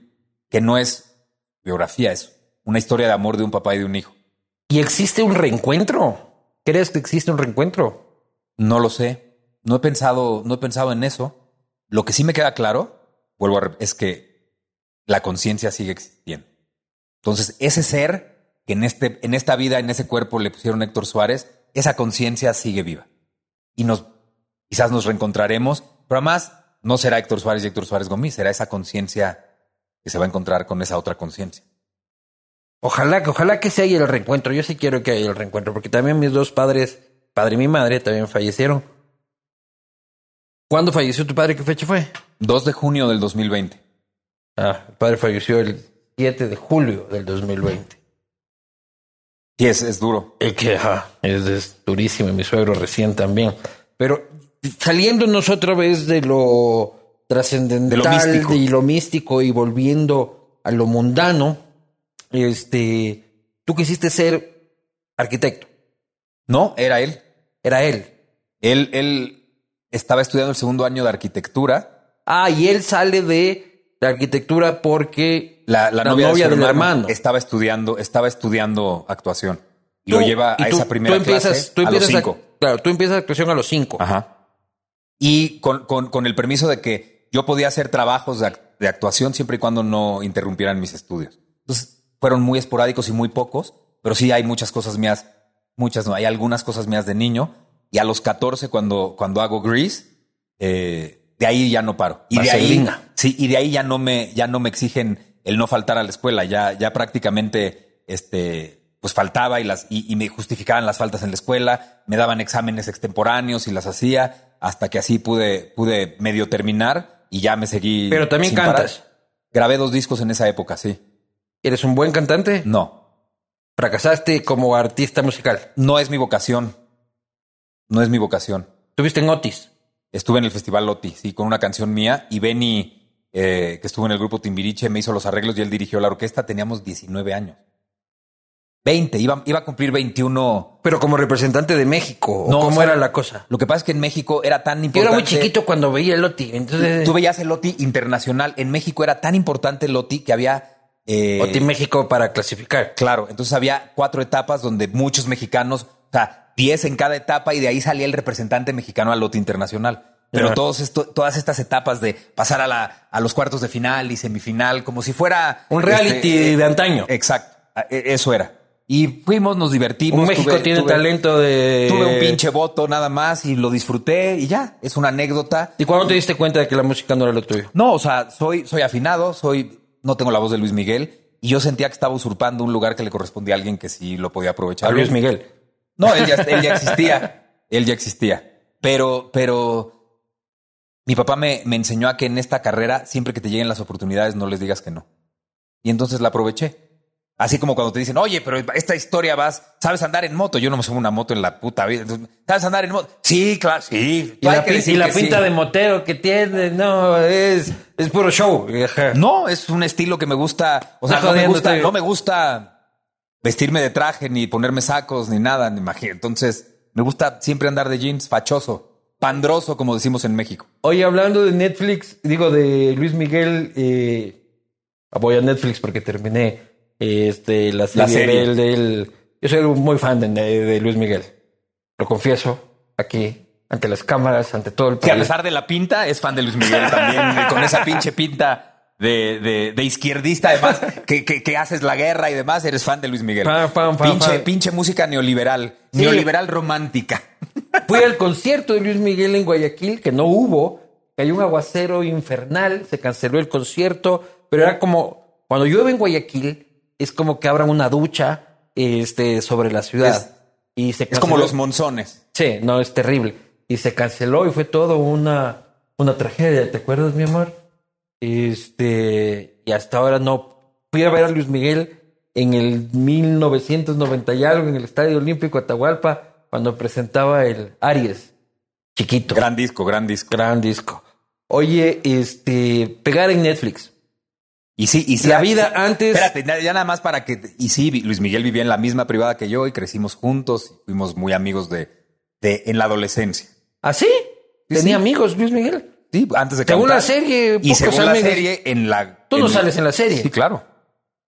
que no es biografía, es una historia de amor de un papá y de un hijo. ¿Y existe un reencuentro? ¿Crees que existe un reencuentro? No lo sé. No he pensado, no he pensado en eso. Lo que sí me queda claro, vuelvo a es que la conciencia sigue existiendo. Entonces, ese ser que en, este, en esta vida, en ese cuerpo le pusieron Héctor Suárez, esa conciencia sigue viva. Y nos, quizás nos reencontraremos, pero además no será Héctor Suárez y Héctor Suárez Gómez, será esa conciencia que se va a encontrar con esa otra conciencia. Ojalá, ojalá que se haya el reencuentro. Yo sí quiero que haya el reencuentro, porque también mis dos padres, padre y mi madre, también fallecieron. ¿Cuándo falleció tu padre? ¿Qué fecha fue? 2 de junio del 2020. Ah, el padre falleció el 7 de julio del 2020. Sí, es, es duro. Es que es, es durísimo. Mi suegro recién también. Pero saliéndonos otra vez de lo trascendental y lo místico y volviendo a lo mundano, este, tú quisiste ser arquitecto. No, era él. Era él. Él, él estaba estudiando el segundo año de arquitectura. Ah, y él sale de, de arquitectura porque la, la, novia, del hermano, estaba estudiando, estaba estudiando actuación. Y lo lleva a esa primera clase a los cinco. claro, tú empiezas actuación a los cinco. Ajá. Y con, con, con el permiso de que yo podía hacer trabajos de, de actuación siempre y cuando no interrumpieran mis estudios. Entonces, fueron muy esporádicos y muy pocos, pero sí hay muchas cosas mías, muchas no, hay algunas cosas mías de niño. Y a los 14, cuando, cuando hago Grease, eh, de ahí ya no paro. Y de ahí, sí, y de ahí ya no me, ya no me exigen el no faltar a la escuela. Ya, ya prácticamente, este, pues faltaba y las, y, me justificaban las faltas en la escuela, me daban exámenes extemporáneos y las hacía hasta que así pude, pude medio terminar y ya me seguí. Pero también cantas. Grabé dos discos en esa época, sí. ¿Eres un buen cantante? No. ¿Fracasaste como artista musical? No es mi vocación. No es mi vocación. ¿Tuviste en Otis? Estuve en el Festival Otis, sí, con una canción mía. Y Benny, eh, que estuvo en el grupo Timbiriche, me hizo los arreglos y él dirigió la orquesta. Teníamos 19 años. 20, iba, iba a cumplir 21. Pero como representante de México, no, ¿cómo era la cosa? Lo que pasa es que en México era tan importante. Yo era muy chiquito cuando veía el Loti. Entonces... Tú veías el Loti internacional. En México era tan importante el Loti que había eh, o Team México para clasificar. Claro, entonces había cuatro etapas donde muchos mexicanos, o sea, diez en cada etapa y de ahí salía el representante mexicano al lote internacional. Pero todos esto, todas estas etapas de pasar a, la, a los cuartos de final y semifinal, como si fuera... Un reality este, de antaño. Exacto, e, eso era. Y fuimos, nos divertimos. México tiene talento de... Tuve un pinche voto nada más y lo disfruté y ya, es una anécdota. ¿Y cuándo te diste cuenta de que la música no era lo tuyo? No, o sea, soy, soy afinado, soy no tengo la voz de Luis Miguel y yo sentía que estaba usurpando un lugar que le correspondía a alguien que sí lo podía aprovechar. A Luis Miguel. No, él ya, existía. él ya existía. Pero, pero mi papá me, me enseñó a que en esta carrera, siempre que te lleguen las oportunidades, no les digas que no. Y entonces la aproveché. Así como cuando te dicen, oye, pero esta historia vas, ¿sabes andar en moto? Yo no me subo una moto en la puta vida. ¿Sabes andar en moto? Sí, claro, sí. Y la, pinta de motero que tiene, no, es, es puro show. No, es un estilo que me gusta. O sea, no, me gusta, no me gusta vestirme de traje, ni ponerme sacos, ni nada, ni. Entonces, me gusta siempre andar de jeans, fachoso, pandroso, como decimos en México. Oye, hablando de Netflix, digo de Luis Miguel, eh, voy a Netflix porque terminé este, la serie, Del, Yo soy muy fan de, Luis Miguel. Lo confieso aquí, ante las cámaras, ante todo el país. Que a pesar de la pinta, es fan de Luis Miguel también, con esa pinche pinta de, de, izquierdista, además, que, que, haces la guerra y demás, eres fan de Luis Miguel. pinche, pinche música neoliberal, neoliberal romántica. Fui al concierto de Luis Miguel en Guayaquil, que no hubo, cayó un aguacero infernal, se canceló el concierto, pero era como, cuando llueve en Guayaquil, es como que abran una ducha este, sobre la ciudad. Es, y se es como los monzones. Sí, no, es terrible. Y se canceló y fue todo una, una tragedia. ¿Te acuerdas, mi amor? Este, y hasta ahora no. Fui a ver a Luis Miguel en el 1990 y algo en el Estadio Olímpico Atahualpa cuando presentaba el Aries. Chiquito. Gran disco, gran disco. Gran disco. Oye, este, pegar en Netflix. Y sí, y sí. La vida antes. Espérate, ya nada más para que. Y sí, Luis Miguel vivía en la misma privada que yo y crecimos juntos y fuimos muy amigos de, de en la adolescencia. ¿Así? Sí, Tenía sí. amigos, Luis Miguel. Sí, antes de Según cantar. la serie, Y según la serie, en la. Tú no sales en la serie. Sí, claro.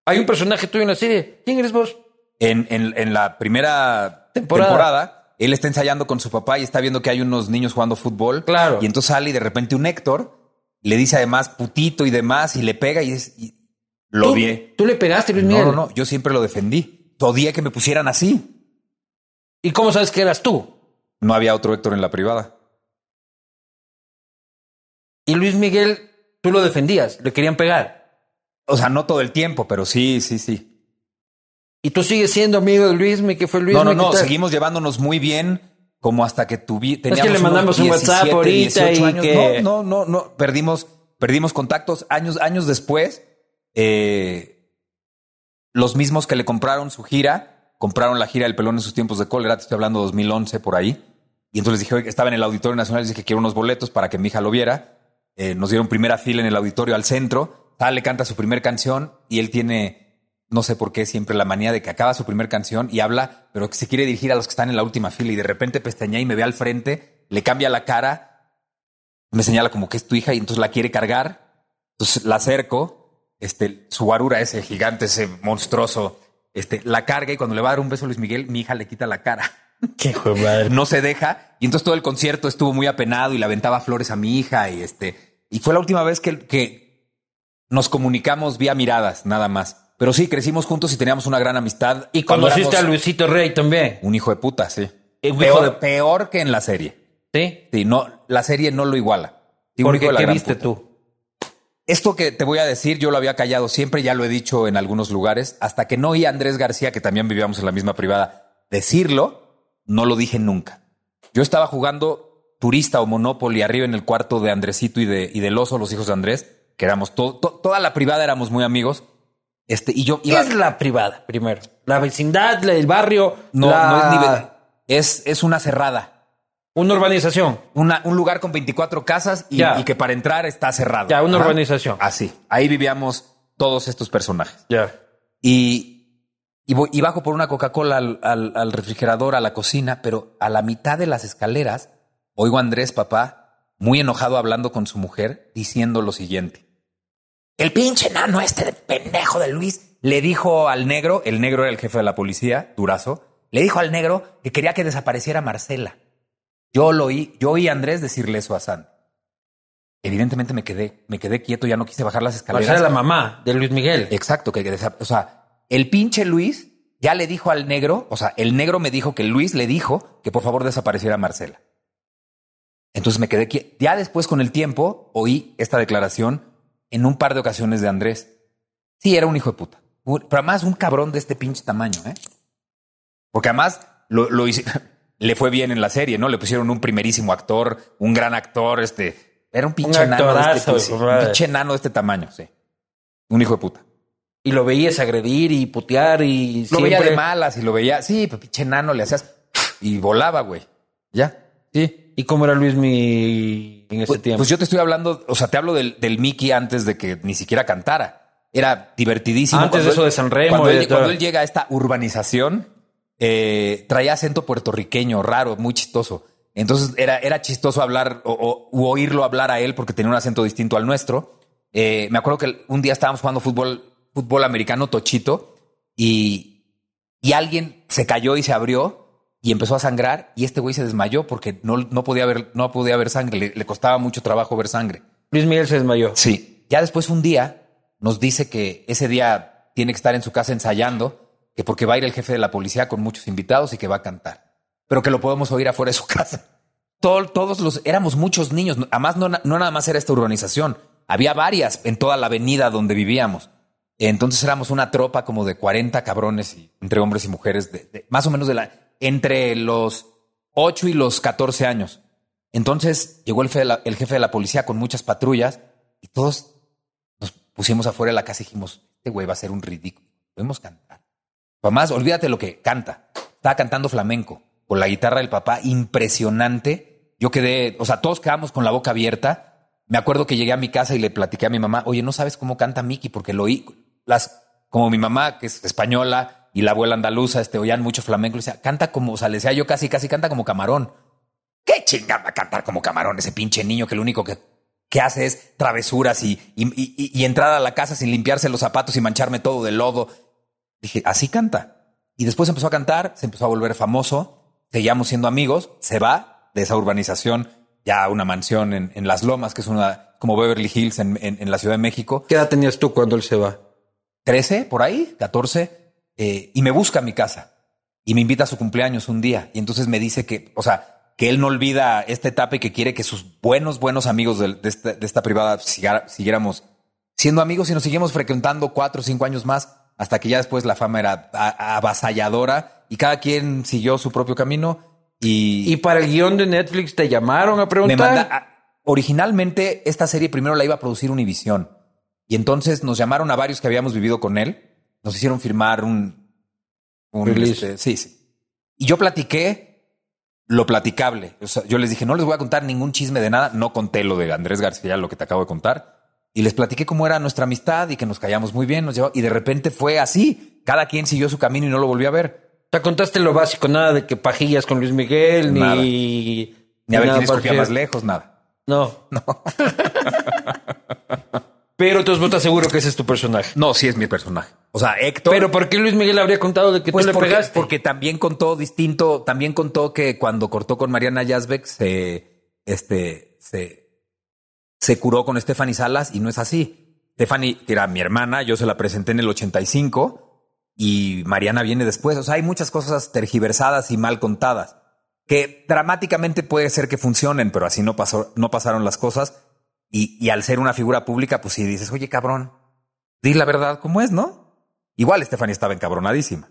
Hay un personaje tuyo en la serie. ¿Quién eres vos? En, en, en la primera Temporada. temporada. él está ensayando con su papá y está viendo que hay unos niños jugando fútbol. Claro. Y entonces sale y de repente un Héctor le dice además putito y demás y le pega y, es, y lo ¿Tú, odié. tú le pegaste, Luis Miguel. no, no. Yo siempre lo defendí. Odié que me pusieran así. ¿Y cómo sabes que eras tú? No había otro Héctor en la privada. Y Luis Miguel, tú lo defendías, le querían pegar. O sea, no todo el tiempo, pero sí, sí, sí. Y tú sigues siendo amigo de Luismi, que fue Luis no, no, no. Seguimos llevándonos muy bien como hasta que tuvi, que teníamos le mandamos un WhatsApp 17, ahorita 18 y años. que- No, no, no, no. Perdimos, perdimos contactos años, años después. eh, los mismos que le compraron su gira, compraron la gira del pelón en sus tiempos de cólera, te estoy hablando 2011 por ahí. Y entonces les dije, estaba en el Auditorio Nacional, les dije que quiero unos boletos para que mi hija lo viera. Eh, nos dieron primera fila en el auditorio al centro. Sale, canta su primer canción y él tiene, no sé por qué, siempre la manía de que acaba su primer canción y habla, pero que se quiere dirigir a los que están en la última fila y de repente pestañea y me ve al frente, le cambia la cara, me señala como que es tu hija y entonces la quiere cargar. Entonces la acerco, este, su guarura, ese gigante, ese monstruoso, este, la carga y cuando le va a dar un beso a Luis Miguel, mi hija le quita la cara [laughs] Qué no se deja. Y entonces todo el concierto estuvo muy apenado y le aventaba flores a mi hija y este. Y fue la última vez que, que nos comunicamos vía miradas, nada más. Pero sí, crecimos juntos y teníamos una gran amistad. Y conociste a Luisito Rey también. Un hijo de puta, sí. Un hijo Peor, de- peor que en la serie. ¿Sí? Sí, no, la serie no lo iguala. Sí, Porque, ¿qué viste puta. tú? Esto que te voy a decir, yo lo había callado siempre, ya lo he dicho en algunos lugares, hasta que no oí a Andrés García, que también vivíamos en la misma privada, decirlo, no lo dije nunca. Yo estaba jugando turista o Monopoly arriba en el cuarto de Andresito y de, y del oso, los hijos de Andrés, que éramos todo, to- toda la privada éramos muy amigos. Este, y yo ¿Qué iba. es la privada, primero? La vecindad, el barrio. no, la- no es nivel. Es, es una cerrada. Una urbanización. Una- un lugar con 24 casas y, que para entrar está cerrado. Ya, una Ajá. urbanización. Así. Ahí vivíamos todos estos personajes. Ya. Y, y, voy- y bajo por una Coca-Cola al, al- al refrigerador, a la cocina, pero a la mitad de las escaleras oigo a Andrés, papá, muy enojado hablando con su mujer, diciendo lo siguiente. El pinche nano este de pendejo de Luis le dijo al negro, el negro era el jefe de la policía, Durazo, le dijo al negro que quería que desapareciera Marcela. Yo lo oí, yo oí a Andrés decirle eso a San. Evidentemente me quedé, me quedé quieto, ya no quise bajar las escaleras. Marcela, la mamá de Luis Miguel. Exacto, que, que o sea, el pinche Luis ya le dijo al negro, o sea, el negro me dijo que Luis le dijo que por favor desapareciera Marcela. Entonces me quedé quieto. Ya después con el tiempo oí esta declaración en un par de ocasiones de Andrés. Sí, era un hijo de puta. Pero además un cabrón de este pinche tamaño, ¿eh? Porque además lo, lo hice- [laughs] le fue bien en la serie, ¿no? Le pusieron un primerísimo actor, un gran actor, este. Era un pinche Un enano de este, de un pinche enano de este tamaño, sí. Un hijo de puta. Y lo veías agredir y putear y Lo siempre... veía de malas y lo veía, sí, pues pinche enano le hacías y volaba, güey. Ya, sí. ¿Y cómo era Luis mi en ese Pues, tiempo? pues yo te estoy hablando, o sea, te hablo del, del Mickey antes de que ni siquiera cantara. Era divertidísimo. Antes de eso él- de San Remo Cuando, él llega a esta urbanización, eh, traía acento puertorriqueño, raro, muy chistoso. Entonces era, era chistoso hablar o, o- u oírlo hablar a él porque tenía un acento distinto al nuestro. Eh, me acuerdo que un día estábamos jugando fútbol, fútbol americano tochito y, y alguien se cayó y se abrió y empezó a sangrar y este güey se desmayó porque no, no podía ver, no podía ver sangre, le, le costaba mucho trabajo ver sangre. Luis Miguel se desmayó. Sí. Ya después un día nos dice que ese día tiene que estar en su casa ensayando, que porque va a ir el jefe de la policía con muchos invitados y que va a cantar, pero que lo podemos oír afuera de su [laughs] casa. Todo- todos los, éramos muchos niños, además no, no nada más era esta urbanización, había varias en toda la avenida donde vivíamos. Entonces éramos una tropa como de 40 cabrones y- entre hombres y mujeres, de, de- más o menos de la, entre los 8 y los 14 años. Entonces llegó el, jefe de la policía con muchas patrullas y todos nos pusimos afuera de la casa y dijimos, este güey va a ser un ridículo, podemos cantar. Además, olvídate lo que canta. Estaba cantando flamenco con la guitarra del papá, impresionante. Yo quedé, o sea, todos quedamos con la boca abierta me acuerdo que llegué a mi casa y le platiqué a mi mamá, oye, no sabes cómo canta Mickey porque lo oí, las, como mi mamá, que es española, y la abuela andaluza, este, oían mucho flamenco, le decía, canta como, o sea, le decía yo casi, casi canta como camarón. ¿Qué chingada va a cantar como camarón ese pinche niño que lo único que, que hace es travesuras y, y, y, y entrar a la casa sin limpiarse los zapatos y mancharme todo de lodo? Dije, así canta. Y después empezó a cantar, se empezó a volver famoso, seguíamos siendo amigos, se va de esa urbanización ya a una mansión en, en Las Lomas, que es una como Beverly Hills en, en, en la Ciudad de México. ¿Qué edad tenías tú cuando él se va? 13, por ahí, 14, eh, y me busca a mi casa y me invita a su cumpleaños un día. Y entonces me dice que, o sea, que él no olvida esta etapa y que quiere que sus buenos, buenos amigos de, de, esta, de esta, privada siguiéramos siendo amigos y nos seguimos frecuentando cuatro o cinco años más hasta que ya después la fama era avasalladora y cada quien siguió su propio camino. Y, ¿Y para el guion de Netflix te llamaron a preguntar. Me manda, a, originalmente esta serie primero la iba a producir Univision. Y entonces nos llamaron a varios que habíamos vivido con él. Nos hicieron firmar un... un este, sí, sí. Y yo platiqué lo platicable. O sea, yo les dije, no les voy a contar ningún chisme de nada. No conté lo de Andrés García, lo que te acabo de contar. Y les platiqué cómo era nuestra amistad y que nos callamos muy bien. Nos llevó, y de repente fue así. Cada quien siguió su camino y no lo volvió a ver. Te contaste lo básico, nada de que pajillas con Luis Miguel, nada. ni... Ni a ver quién escogía más lejos, nada. No. [laughs] No. [laughs] Pero tú estás seguro que ese es tu personaje. No, sí es mi personaje. O sea, Héctor. Pero ¿por qué Luis Miguel habría contado de que pues tú le porque, pegaste? Porque también contó distinto, también contó que cuando cortó con Mariana Yazbek se, este, se, se curó con Stephanie Salas y no es así. Stephanie, que era mi hermana, yo se la presenté en el 85 y Mariana viene después. O sea, hay muchas cosas tergiversadas y mal contadas que dramáticamente puede ser que funcionen, pero así no pasó, no pasaron las cosas. Y, y, al ser una figura pública, pues si dices, oye, cabrón, di la verdad como es, ¿no? Igual Stephanie estaba encabronadísima.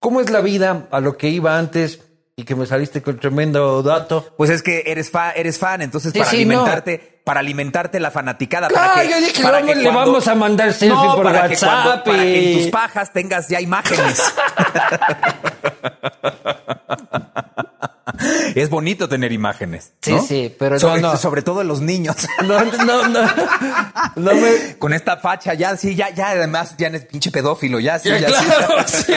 ¿Cómo es la vida a lo que iba antes y que me saliste con tremendo dato? Pues es que eres, fa eres fan, entonces Sí, para sí, alimentarte, no. para alimentarte la fanaticada, Claro, para que, yo dije, para que le vamos a mandar selfie no, por para WhatsApp que cuando- para que y- en tus pajas tengas ya imágenes. [laughs] [laughs] [laughs] es bonito tener imágenes. Sí, ¿no? sí, pero sobre, no, no. [laughs] sobre todo los niños. [laughs] No, no, no. No me... Con esta facha, ya, sí, ya, ya, además, ya es pinche pedófilo, ya, sí, Ya, ya, sí. claro, sí.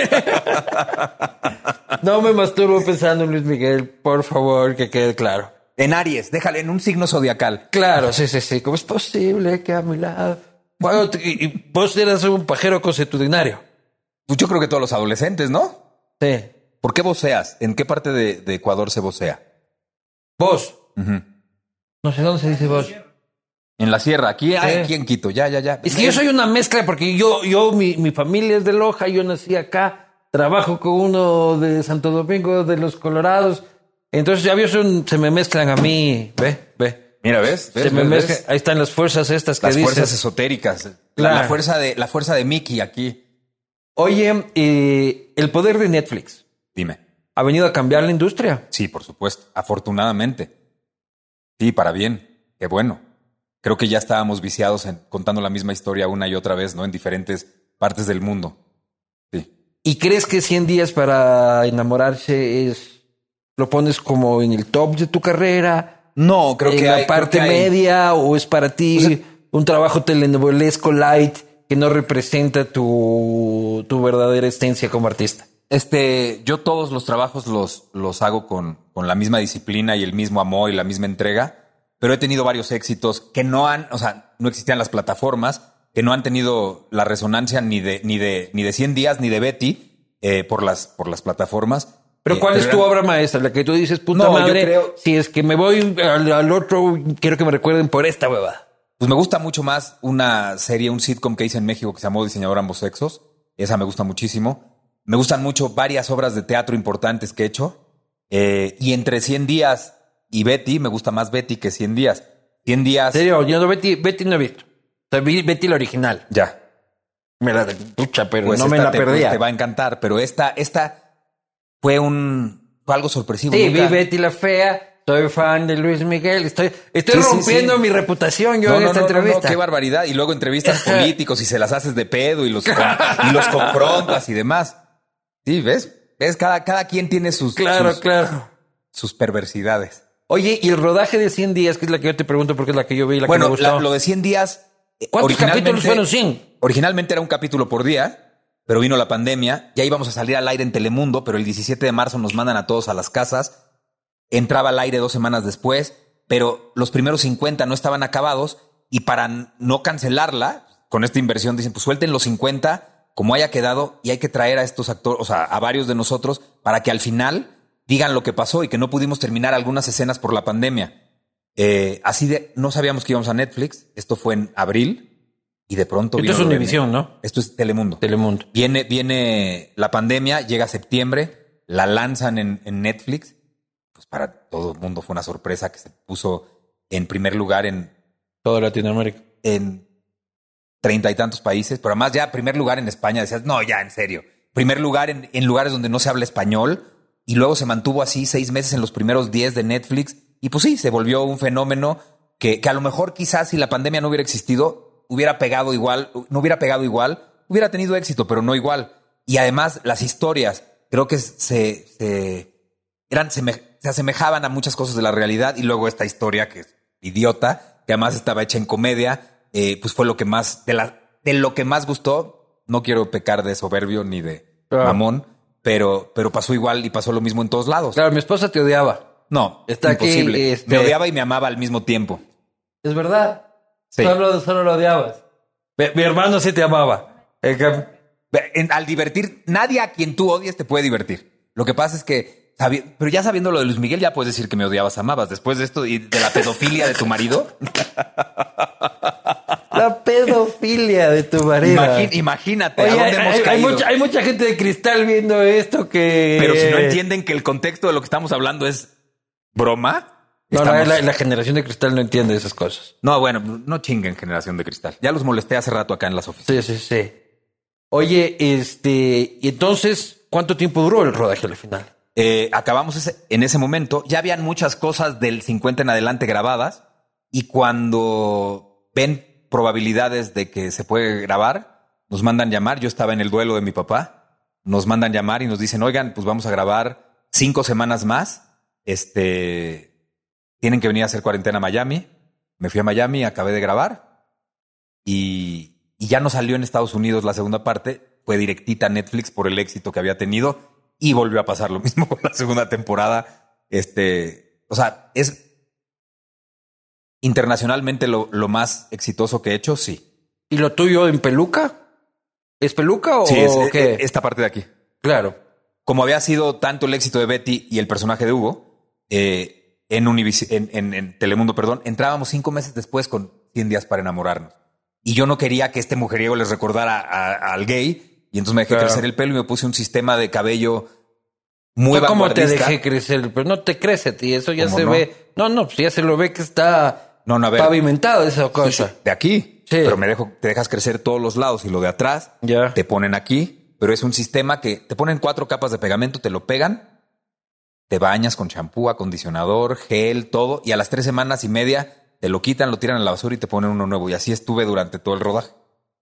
No me masturbo pensando en Luis Miguel, por favor, que quede claro. En Aries, déjale en un signo zodiacal. Claro, sí, sí, sí. ¿Cómo es posible que a mi lado... Bueno, y vos eras un pajero consuetudinario. Pues yo creo que todos los adolescentes, ¿no? Sí. ¿Por qué voceas? ¿En qué parte de, de Ecuador se vocea? Vos. Ujú. No sé dónde se dice vos. En la sierra, aquí, ah, Sí. aquí en Quito, ya, ya, ya. Es que yo soy una mezcla porque yo, yo, mi, mi familia es de Loja, yo nací acá, trabajo con uno de Santo Domingo de los Colorados. Entonces ya vio, son- se me mezclan a mí, ve, ve. Mira, ¿ves? ¿Ves? Se me ¿Ves? mezclan, ahí están las fuerzas estas que Las dices. fuerzas esotéricas. La- Claro. La, fuerza de, la fuerza de Mickey aquí. Oye, eh, el poder de Netflix Dime. ha venido a cambiar la industria. Sí, por supuesto. Afortunadamente. Sí, para bien. Qué bueno. Creo que ya estábamos viciados en contando la misma historia una y otra vez, ¿no? En diferentes partes del mundo. Sí. ¿Y crees que 100 días para enamorarse es, lo pones como en el top de tu carrera? No, creo en que la hay, parte hay- media o es para ti O sea- un trabajo telenovelesco light que no representa tu, tu verdadera esencia como artista. Este, yo todos los trabajos los, los hago con, con la misma disciplina y el mismo amor y la misma entrega, pero he tenido varios éxitos que no han, o sea, no existían las plataformas, que no han tenido la resonancia ni de, ni de, ni de 100 días ni de Betty eh, por las, por las plataformas. Pero Eh, ¿cuál es tu obra maestra? La que tú dices, puta No, yo madre, creo- si es que me voy al, al otro, quiero que me recuerden por esta huevada. Pues me gusta mucho más una serie, un sitcom que hice en México que se llamó Diseñador Ambos Sexos. Esa me gusta muchísimo. Me gustan mucho varias obras de teatro importantes que he hecho. Eh, y entre 100 días y Betty, me gusta más Betty que 100 días. 100 días. En serio, yo no, Betty, Betty no he visto. O sea, vi Betty la original. Ya. Me la pucha, pero Pues no me la te, perdía. te va a encantar. Pero esta, esta fue un fue algo sorpresivo. Sí, Nunca- vi Betty la fea. Soy fan de Luis Miguel. Estoy, estoy Sí, rompiendo sí. mi reputación yo No, en no, esta no, entrevista. qué barbaridad. Y luego entrevistas [laughs] políticos y se las haces de pedo y los, y los [laughs] confrontas y demás. Sí, ¿ves? ¿Ves? Cada, cada quien tiene sus, Claro, sus, claro. sus perversidades. Oye, y el rodaje de 100 días, que es la que yo te pregunto porque es la que yo vi y la que Bueno, me gustó. la- lo de 100 días. eh, ¿Cuántos capítulos fueron 100? Originalmente era un capítulo por día, pero vino la pandemia. Ya íbamos a salir al aire en Telemundo, pero el 17 de marzo nos mandan a todos a las casas. Entraba al aire dos semanas después, pero los primeros 50 no estaban acabados y para no cancelarla, con esta inversión dicen, pues suelten los 50 como haya quedado y hay que traer a estos actores, o sea, a varios de nosotros para que al final digan lo que pasó y que no pudimos terminar algunas escenas por la pandemia. Eh, así de, no sabíamos que íbamos a Netflix. Esto fue en abril y de pronto Esto es Univisión, ¿no? esto es Telemundo. Telemundo. Viene, viene la pandemia, llega septiembre, la lanzan en, en Netflix. Pues para todo el mundo fue una sorpresa que se puso en primer lugar en, Toda Latinoamérica. en treinta y tantos países, pero además ya primer lugar en España decías, no, ya, en serio. Primer lugar en, lugares donde no se habla español y luego se mantuvo así seis meses en los primeros diez de Netflix y pues sí, se volvió un fenómeno que, que a lo mejor quizás si la pandemia no hubiera existido, hubiera pegado igual, no hubiera pegado igual, hubiera tenido éxito, pero no igual. Y además las historias creo que se, se, eran, seme- se asemejaban a muchas cosas de la realidad y luego esta historia que es idiota, que además estaba hecha en comedia, eh, pues fue lo que más, de, la, de lo que más gustó. No quiero pecar de soberbio ni de Claro. mamón, pero, pero pasó igual y pasó lo mismo en todos lados. Claro, mi esposa te odiaba. No, Está aquí, imposible. este- Me odiaba y me amaba al mismo tiempo. Es verdad. Sí. Solo, solo lo odiabas. Mi, mi hermano sí te amaba. Eh, que- en- al divertir, nadie a quien tú odies te puede divertir. Lo que pasa es que, pero ya sabiendo lo de Luis Miguel, ya puedes decir que me odiabas, amabas. Después de esto y de la pedofilia de tu marido, [laughs] La pedofilia de tu imagi- imagínate Oye, a hay, dónde hemos hay- hay caído. mucha, hay mucha gente de cristal viendo esto que... Pero si no entienden que el contexto de lo que estamos hablando es broma. No, no, estamos- la, la generación de cristal no entiende esas cosas. No, bueno, no chinguen generación de cristal. Ya los molesté hace rato acá en las oficinas. Sí, sí, sí. Oye, este... Y entonces, ¿cuánto tiempo duró el rodaje al final? Eh, acabamos ese- en ese momento. Ya habían muchas cosas del 50 en adelante grabadas. Y cuando ven probabilidades de que se puede grabar, nos mandan llamar. Yo estaba en el duelo de mi papá. Nos mandan llamar y nos dicen, oigan, pues vamos a grabar cinco semanas más. Este, tienen que venir a hacer cuarentena a Miami. Me fui a Miami, acabé de grabar. Y, y ya no salió en Estados Unidos la segunda parte. Fue directita a Netflix por el éxito que había tenido. Y volvió a pasar lo mismo [laughs] con la segunda temporada. Este, o sea, es internacionalmente lo, lo más exitoso que he hecho, sí. ¿Y lo tuyo en peluca? ¿Es peluca o Sí, es, e, qué? esta parte de aquí. Claro. Como había sido tanto el éxito de Betty y el personaje de Hugo, eh, en, Univis- en, en- en Telemundo, perdón, entrábamos cinco meses después con 100 días para enamorarnos. Y yo no quería que este mujeriego les recordara a- al gay, y entonces me dejé Claro. crecer el pelo y me puse un sistema de cabello muy como te dejé crecer, pero no te crece, y eso ya ¿Cómo se no? ve. No, no, pues ya se lo ve que está No, no, a ver. pavimentado esa cosa. de aquí. Sí. Pero me dejo, te dejas crecer todos los lados y lo de atrás Ya. te ponen aquí. Pero es un sistema que te ponen cuatro capas de pegamento, te lo pegan, te bañas con champú, acondicionador, gel, todo. Y a las tres semanas y media te lo quitan, lo tiran a la basura y te ponen uno nuevo. Y así estuve durante todo el rodaje.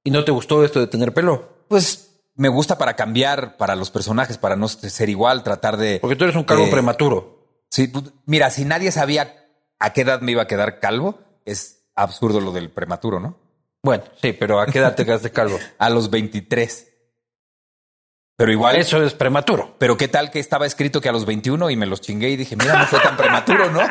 ¿Y no te gustó esto de tener pelo? Pues me gusta para cambiar para los personajes, para no ser igual, tratar de. Porque tú eres un Eh, prematuro. Sí, pues, mira, si nadie sabía a qué edad me iba a quedar calvo, es absurdo lo del prematuro, ¿no? Bueno, sí, pero ¿a qué edad te quedaste calvo? [laughs] A los 23. Pero igual. Eso es prematuro. Pero qué tal que estaba escrito que a los 21 y me los chingué y dije, mira, no fue tan prematuro, ¿no? [laughs]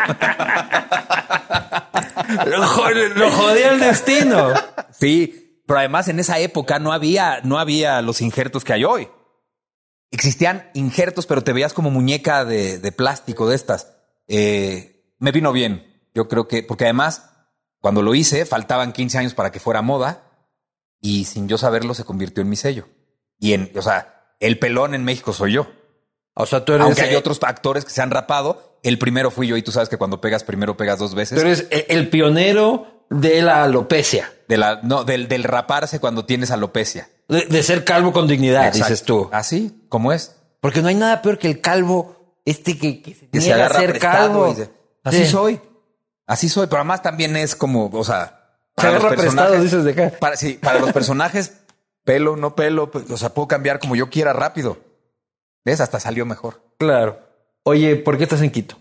Lo, jo- lo jodía el destino. Sí, pero además en esa época no había, no había los injertos que hay hoy. Existían injertos, pero te veías como muñeca de, de plástico de estas. Eh, me vino bien. Yo creo que, porque además, cuando lo hice, faltaban 15 años para que fuera moda y sin yo saberlo se convirtió en mi sello. Y en, o sea, el pelón en México soy yo. O sea, tú eres, Aunque hay eh, otros actores que se han rapado, el primero fui yo y tú sabes que cuando pegas primero pegas dos veces. tú eres eh, el pionero de la alopecia. De la, no, del, del raparse cuando tienes alopecia. De, de ser calvo con dignidad, Exacto. dices tú. Así, como es. Porque no hay nada peor que el calvo, este que, que se Que se niega a agarra ser calvo. y se- Así Sí. soy. Así soy. Pero además también es como, o sea, Se agarra prestado, dices de acá. Para, sí, para los personajes, [laughs] pelo, no pelo, pues, o sea, puedo cambiar como yo quiera rápido. ¿Ves? Hasta salió mejor. Claro. Oye, ¿por qué estás en Quito?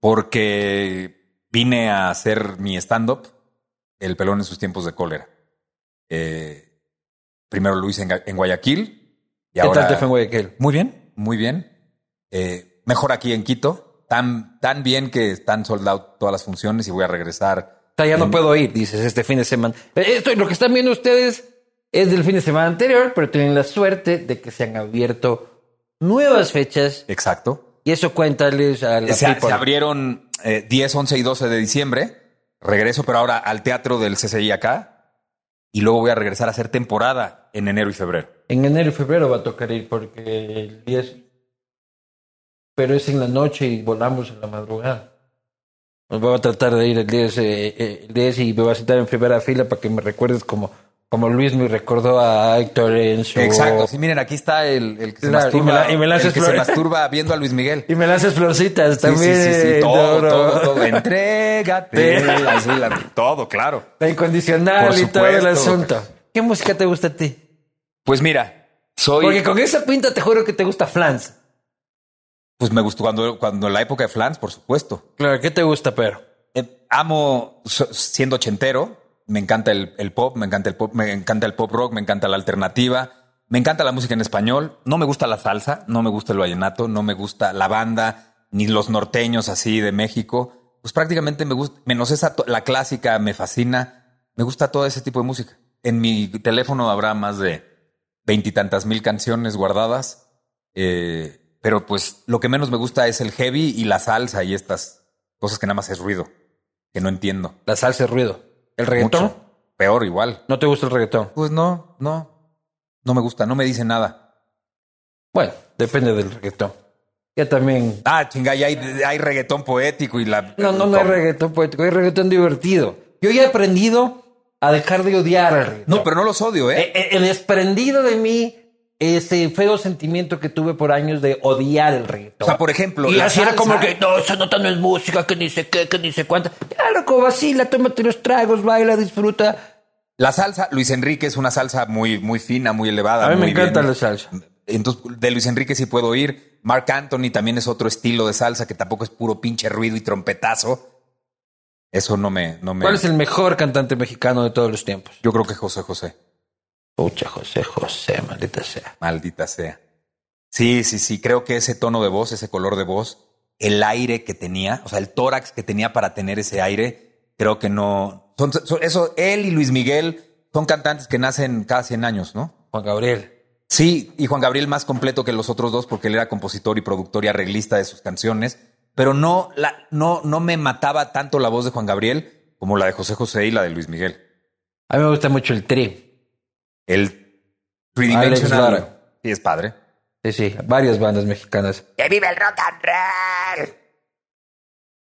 porque vine a hacer mi stand-up, El pelón en sus tiempos de cólera. Eh, primero lo hice en Guayaquil. Y ¿Qué ahora, tal te fue en Guayaquil? Muy bien, muy bien. Eh, mejor aquí en Quito. Tan, tan bien que están sold out todas las funciones y voy a regresar. O sea, ya no puedo ir, dices, este fin de semana. Eh, Esto, lo que están viendo ustedes es del fin de semana anterior, pero tienen la suerte de que se han abierto nuevas fechas. Exacto. Y eso cuéntales a la Se, people. se abrieron eh, 10, 11 y 12 de diciembre. Regreso, pero ahora al teatro del CCI acá. Y luego voy a regresar a hacer temporada en enero y febrero. En enero y febrero va a tocar ir porque el 10. Pero es en la noche y volamos en la madrugada. Nos voy a tratar de ir el 10, eh, eh, el 10 y me voy a sentar en primera fila para que me recuerdes como, como Luis me recordó a Héctor en su. Exacto. Sí, miren, aquí está el, el que se Claro, y me masturba. la- y me el que se masturba viendo a Luis Miguel. [laughs] Y me lanzas florcitas Sí, también. sí, sí, sí, todo, Doro. todo, todo. Entrégate. Así, la- todo, claro. La incondicional y todo el asunto. ¿Qué música te gusta a ti? Pues mira, soy. Porque con esa pinta te juro que te gusta Flans. Pues me gustó cuando, cuando la época de Flans, por supuesto. Claro, ¿qué te gusta, pero? Eh, amo siendo ochentero. Me encanta el, el pop, me encanta el pop, me encanta el pop rock, me encanta la alternativa, me encanta la música en español. No me gusta la salsa, no me gusta el vallenato, no me gusta la banda, ni los norteños así de México. Pues prácticamente me gusta, menos esa, la clásica me fascina. Me gusta todo ese tipo de música. En mi teléfono habrá más de veintitantas mil canciones guardadas. eh, pero pues lo que menos me gusta es el heavy y la salsa y estas cosas que nada más es ruido, que no entiendo. La salsa es ruido. ¿El reggaetón? Mucho. Peor igual. ¿No te gusta el reggaetón? Pues no, no. No me gusta, no me dice nada. Bueno, depende del reggaetón. Ya también. Ah, chinga, ya hay, hay reggaetón poético y la... No, no, no hay reggaetón poético, hay reggaetón divertido. Yo ya he aprendido a dejar de odiar al reggaetón. No, pero no los odio, ¿eh? Eh, eh, El desprendido de mí, ese feo sentimiento que tuve por años de odiar el reggaetón. O sea, por ejemplo, y la así era como que, no, esa nota no es música, que ni sé qué, que ni sé cuánta. Ya, loco, vacila, tómate los tragos, baila, disfruta. La salsa, Luis Enrique es una salsa muy, muy fina, muy elevada. A mí me muy encanta bien. la salsa. Entonces, de Luis Enrique sí puedo ir. Mark Anthony también es otro estilo de salsa que tampoco es puro pinche ruido y trompetazo. Eso no me, no me. ¿Cuál es el mejor cantante mexicano de todos los tiempos? Yo creo que José José. Pucha, José, José, maldita sea. Maldita sea. Sí, sí, sí. Creo que ese tono de voz, ese color de voz, el aire que tenía, o sea, el tórax que tenía para tener ese aire, creo que no. Son, son- eso, él y Luis Miguel son cantantes que nacen cada 100 años, ¿no? Juan Gabriel. Sí, y Juan Gabriel más completo que los otros dos porque él era compositor y productor y arreglista de sus canciones, pero no, la, no, no me mataba tanto la voz de Juan Gabriel como la de José José y la de Luis Miguel. A mí me gusta mucho el tri. El tridimensional. Sí, es padre. Sí, sí, varias bandas mexicanas. ¡Que vive el rock and roll!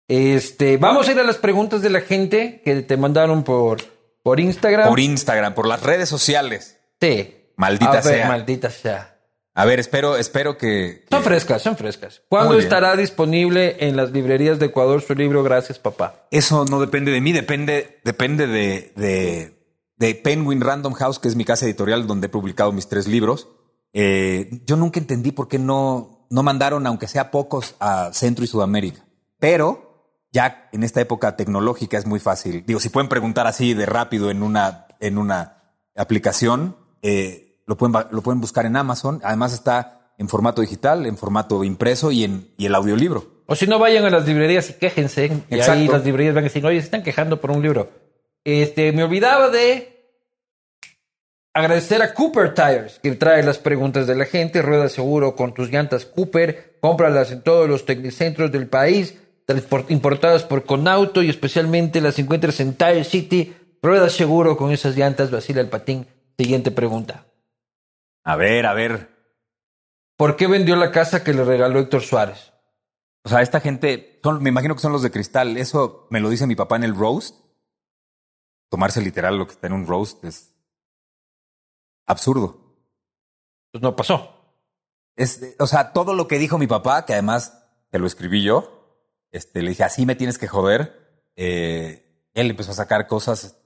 Este, vamos a ir a las preguntas de la gente que te mandaron por, por Instagram. Por Instagram, por las redes sociales. Sí. Maldita ver, sea. Maldita sea. A ver, espero, espero que. que- Son frescas, son frescas. ¿Cuándo estará disponible en las librerías de Ecuador su libro Gracias, papá? Eso no depende de mí, depende, depende de, de, de Penguin Random House, que es mi casa editorial donde he publicado mis tres libros. Eh, yo nunca entendí por qué no, no mandaron, aunque sea pocos, a Centro y Sudamérica. Pero ya en esta época tecnológica es muy fácil. Digo, si pueden preguntar así de rápido en una, en una aplicación, eh, lo, pueden, lo pueden buscar en Amazon. Además está en formato digital, en formato impreso y en y el audiolibro. O si no, vayan a las librerías y quéjense. Y ahí las librerías van a decir, oye, se están quejando por un libro. Este, me olvidaba de agradecer a Cooper Tires, que trae las preguntas de la gente. Rueda seguro con tus llantas Cooper. Cómpralas en todos los tecnicentros del país, importadas por Conauto y especialmente las encuentras en Tire City. Rueda seguro con esas llantas, vacila el patín. Siguiente pregunta. A ver, a ver. ¿Por qué vendió la casa que le regaló Héctor Suárez? O sea, esta gente, son- me imagino que son los de cristal. Eso me lo dice mi papá en el roast. Tomarse literal lo que está en un roast es absurdo. Pues no pasó. Es, o sea, todo lo que dijo mi papá, que además te lo escribí yo, este, le dije, así me tienes que joder. eh, él empezó a sacar cosas.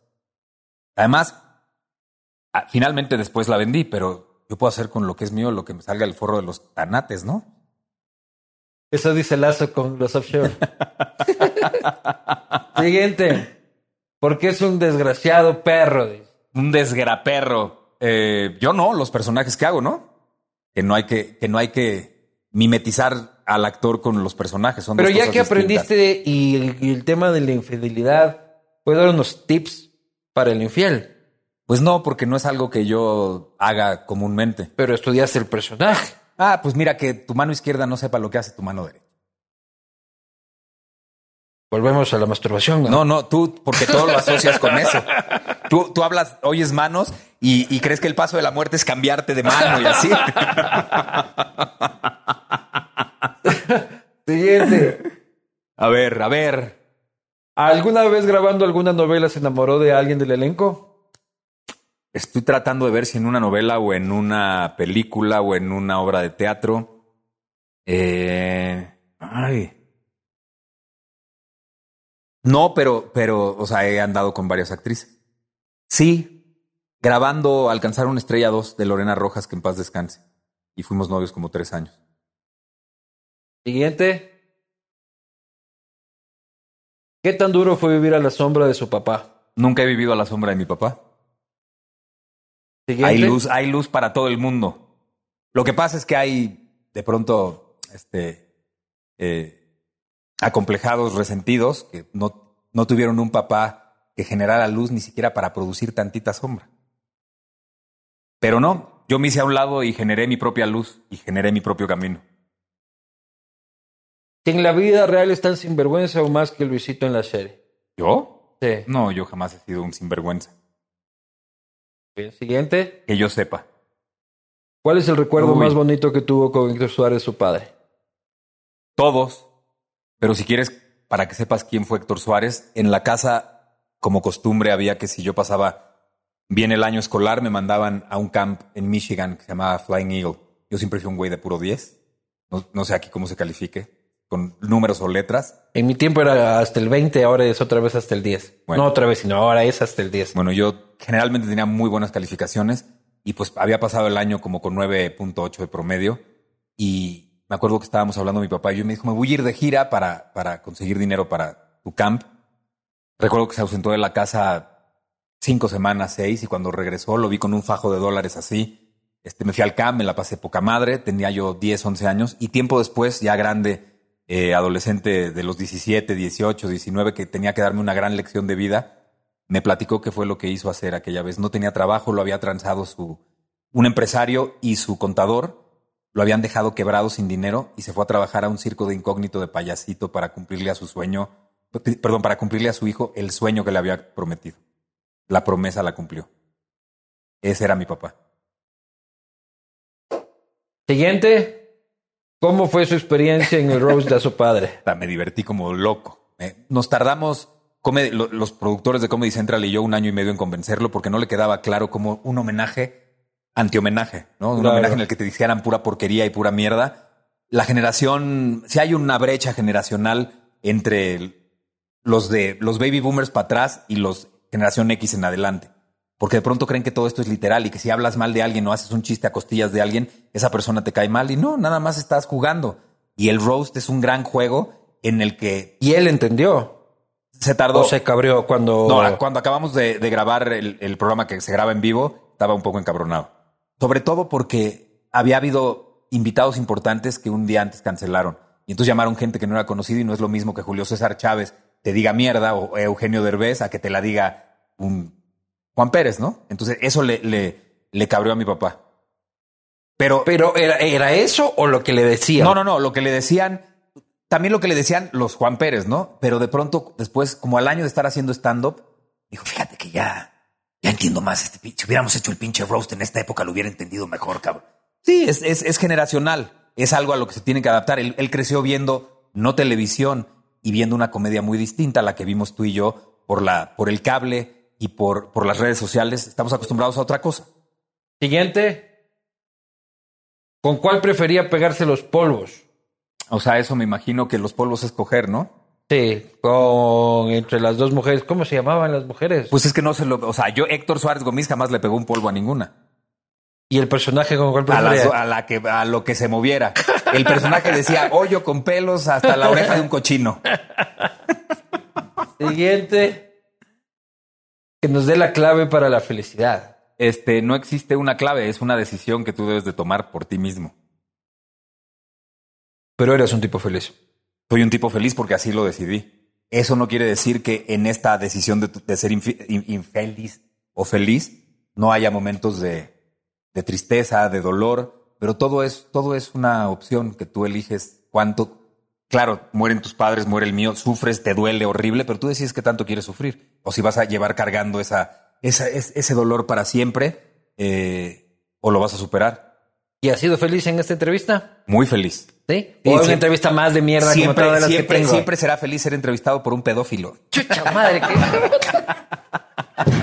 Además, finalmente después la vendí, pero yo puedo hacer con lo que es mío lo que me salga el forro de los tanates, ¿no? Eso dice Lazo con los offshore. [laughs] Siguiente. Porque es un desgraciado perro. dice. Un desgraperro. Eh, yo no, los personajes que hago, ¿no? Que no hay que, que no hay que mimetizar al actor con los personajes. Son Pero ya que distintas. aprendiste y el, y el tema de la infidelidad, ¿puedes dar unos tips para el infiel? Pues no, porque no es algo que yo haga comúnmente. Pero estudiaste el personaje. Ah, pues mira que tu mano izquierda no sepa lo que hace tu mano derecha. Volvemos a la masturbación. No, no, tú, porque todo lo asocias con eso. Tú, tú hablas, oyes manos y, y crees que el paso de la muerte es cambiarte de mano y así. [laughs] Siguiente. A ver, a ver. ¿Alguna vez grabando alguna novela se enamoró de alguien del elenco? Estoy tratando de ver si en una novela o en una película o en una obra de teatro. Eh, ay. No, pero, pero, o sea, he andado con varias actrices. Sí, grabando Alcanzar una estrella 2 de Lorena Rojas, que en paz descanse. Y fuimos novios como tres años. Siguiente. ¿Qué tan duro fue vivir a la sombra de su papá? Nunca he vivido a la sombra de mi papá. Siguiente. Hay luz, hay luz para todo el mundo. Lo que pasa es que hay de pronto este, eh, acomplejados, resentidos, que no, no tuvieron un papá que generara luz ni siquiera para producir tantita sombra. Pero no, yo me hice a un lado y generé mi propia luz y generé mi propio camino. En la vida real es tan sinvergüenza o más que Luisito en la serie. ¿Yo? Sí. No, yo jamás he sido un sinvergüenza. Bien, Siguiente. Que yo sepa. ¿Cuál es el recuerdo Uy. más bonito que tuvo con Héctor Suárez, su padre? Todos. Pero si quieres, para que sepas quién fue Héctor Suárez, en la casa, como costumbre, había que si yo pasaba bien el año escolar, me mandaban a un camp en Michigan que se llamaba Flying Eagle. Yo siempre fui un güey de puro 10. No, no sé aquí cómo se califique, con números o letras. En mi tiempo era hasta el 20, ahora es otra vez hasta el 10. Bueno. No otra vez, sino ahora es hasta el 10. Bueno, yo generalmente tenía muy buenas calificaciones y pues había pasado el año como con 9.8 de promedio y me acuerdo que estábamos hablando mi papá y yo me dijo, me voy a ir de gira para, para conseguir dinero para tu camp. Recuerdo que se ausentó de la casa cinco semanas, seis, y cuando regresó lo vi con un fajo de dólares así. Este, me fui al camp, me la pasé poca madre, tenía yo 10, 11 años y tiempo después, ya grande, eh, adolescente de los 17, 18, 19, que tenía que darme una gran lección de vida, me platicó qué fue lo que hizo hacer aquella vez. No tenía trabajo, lo había transado su, un empresario y su contador, lo habían dejado quebrado sin dinero y se fue a trabajar a un circo de incógnito de payasito para cumplirle a su sueño, perdón, para cumplirle a su hijo el sueño que le había prometido. La promesa la cumplió. Ese era mi papá. Siguiente. ¿Cómo fue su experiencia en el roast de su padre? Puta, [laughs] Me divertí como loco. Eh, Nos tardamos, come- lo- los productores de Comedy Central y yo, un año y medio en convencerlo porque no le quedaba claro como un homenaje, anti-homenaje, ¿no? Un Claro. homenaje en el que te dijeran pura porquería y pura mierda. La generación, si hay una brecha generacional entre los de los baby boomers para atrás y los generación X en adelante. Porque de pronto creen que todo esto es literal y que si hablas mal de alguien o haces un chiste a costillas de alguien, esa persona te cae mal y no, nada más estás jugando. Y el roast es un gran juego en el que Y él entendió. se tardó. O se cabreó cuando. No, cuando acabamos de, de grabar el, el programa que se graba en vivo, estaba un poco encabronado. Sobre todo porque había habido invitados importantes que un día antes cancelaron. Y entonces llamaron gente que no era conocida y no es lo mismo que Julio César Chávez te diga mierda o Eugenio Derbez a que te la diga un Juan Pérez, ¿no? Entonces eso le, le, le cabreó a mi papá. Pero, Pero ¿era, ¿era eso o lo que le decía? no, no, no, lo que le decían, también lo que le decían los Juan Pérez, ¿no? Pero de pronto, después, como al año de estar haciendo stand-up, dijo, fíjate que ya, ya entiendo más este pinche. Si hubiéramos hecho el pinche roast en esta época, lo hubiera entendido mejor, cabrón. Sí, es, es, generacional. Es algo a lo que se tiene que adaptar. Él, él creció viendo no televisión y viendo una comedia muy distinta a la que vimos tú y yo por, la, por el cable y por, por las redes sociales. Estamos acostumbrados a otra cosa. Siguiente. ¿Con cuál prefería pegarse los polvos? O sea, eso me imagino que los polvos es coger, ¿no? Sí, con entre las dos mujeres. ¿Cómo se llamaban las mujeres? Pues es que no se lo. O sea, yo, Héctor Suárez Gómez, jamás le pegó un polvo a ninguna. ¿Y el personaje con cuál a, las- a la que, a lo que se moviera. El personaje decía hoyo con pelos hasta la oreja de un cochino. Siguiente. Que nos dé la clave para la felicidad. Este, no existe una clave, es una decisión que tú debes de tomar por ti mismo. Pero eres un tipo feliz. Soy un tipo feliz porque así lo decidí. Eso no quiere decir que en esta decisión de, ser infi- in- infeliz o feliz no haya momentos de, de tristeza, de dolor, pero todo es, todo es una opción que tú eliges cuánto. Claro, mueren tus padres, muere el mío, sufres, te duele horrible, pero tú decides qué tanto quieres sufrir o si vas a llevar cargando esa, esa, es- ese dolor para siempre eh, o lo vas a superar. ¿Y has sido feliz en esta entrevista? Muy feliz. ¿Sí? Sí, ¿O es sí. una entrevista más de mierda como Siempre, todas las que siempre, tengo? siempre será feliz ser entrevistado por un pedófilo. Chucha madre, qué... [laughs]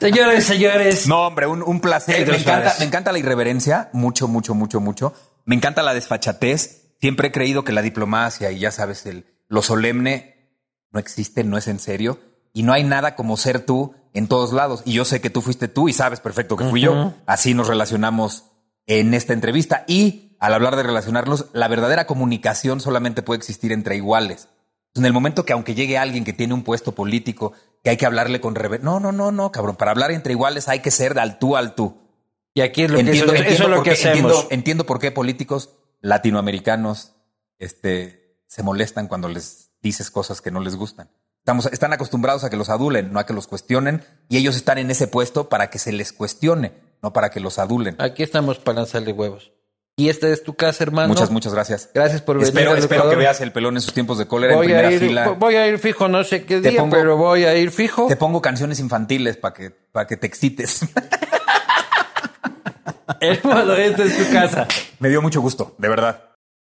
Señores, señores. No, hombre, un, un placer. Me encanta, me encanta la irreverencia, mucho, mucho, mucho, mucho. Me encanta la desfachatez. Siempre he creído que la diplomacia y ya sabes, el, lo solemne no existe, no es en serio. Y no hay nada como ser tú en todos lados. Y yo sé que tú fuiste tú y sabes perfecto que fui yo. Así nos relacionamos en esta entrevista. Y al hablar de relacionarnos, la verdadera comunicación solamente puede existir entre iguales. En el momento que aunque llegue alguien que tiene un puesto político, que hay que hablarle con rever... No, no, no, no, cabrón. Para hablar entre iguales hay que ser al tú al tú. Y aquí es lo que, Entiendo, eso, eso entiendo es lo por que qué- hacemos. entiendo- entiendo por qué políticos latinoamericanos este, se molestan cuando les dices cosas que no les gustan. Estamos, están acostumbrados a que los adulen, no a que los cuestionen, y ellos están en ese puesto para que se les cuestione, no para que los adulen. Aquí estamos para lanzarle huevos. Y esta es tu casa, hermano. Muchas, muchas gracias. Gracias por venir. Espero, espero que veas el pelón en sus tiempos de cólera en primera a, ir, fila. voy a ir fijo, no sé qué Te día, pongo- pero voy a ir fijo. Te pongo canciones infantiles para que, para que te excites. [laughs] Hermano, esta es tu casa. Me dio mucho gusto, de verdad.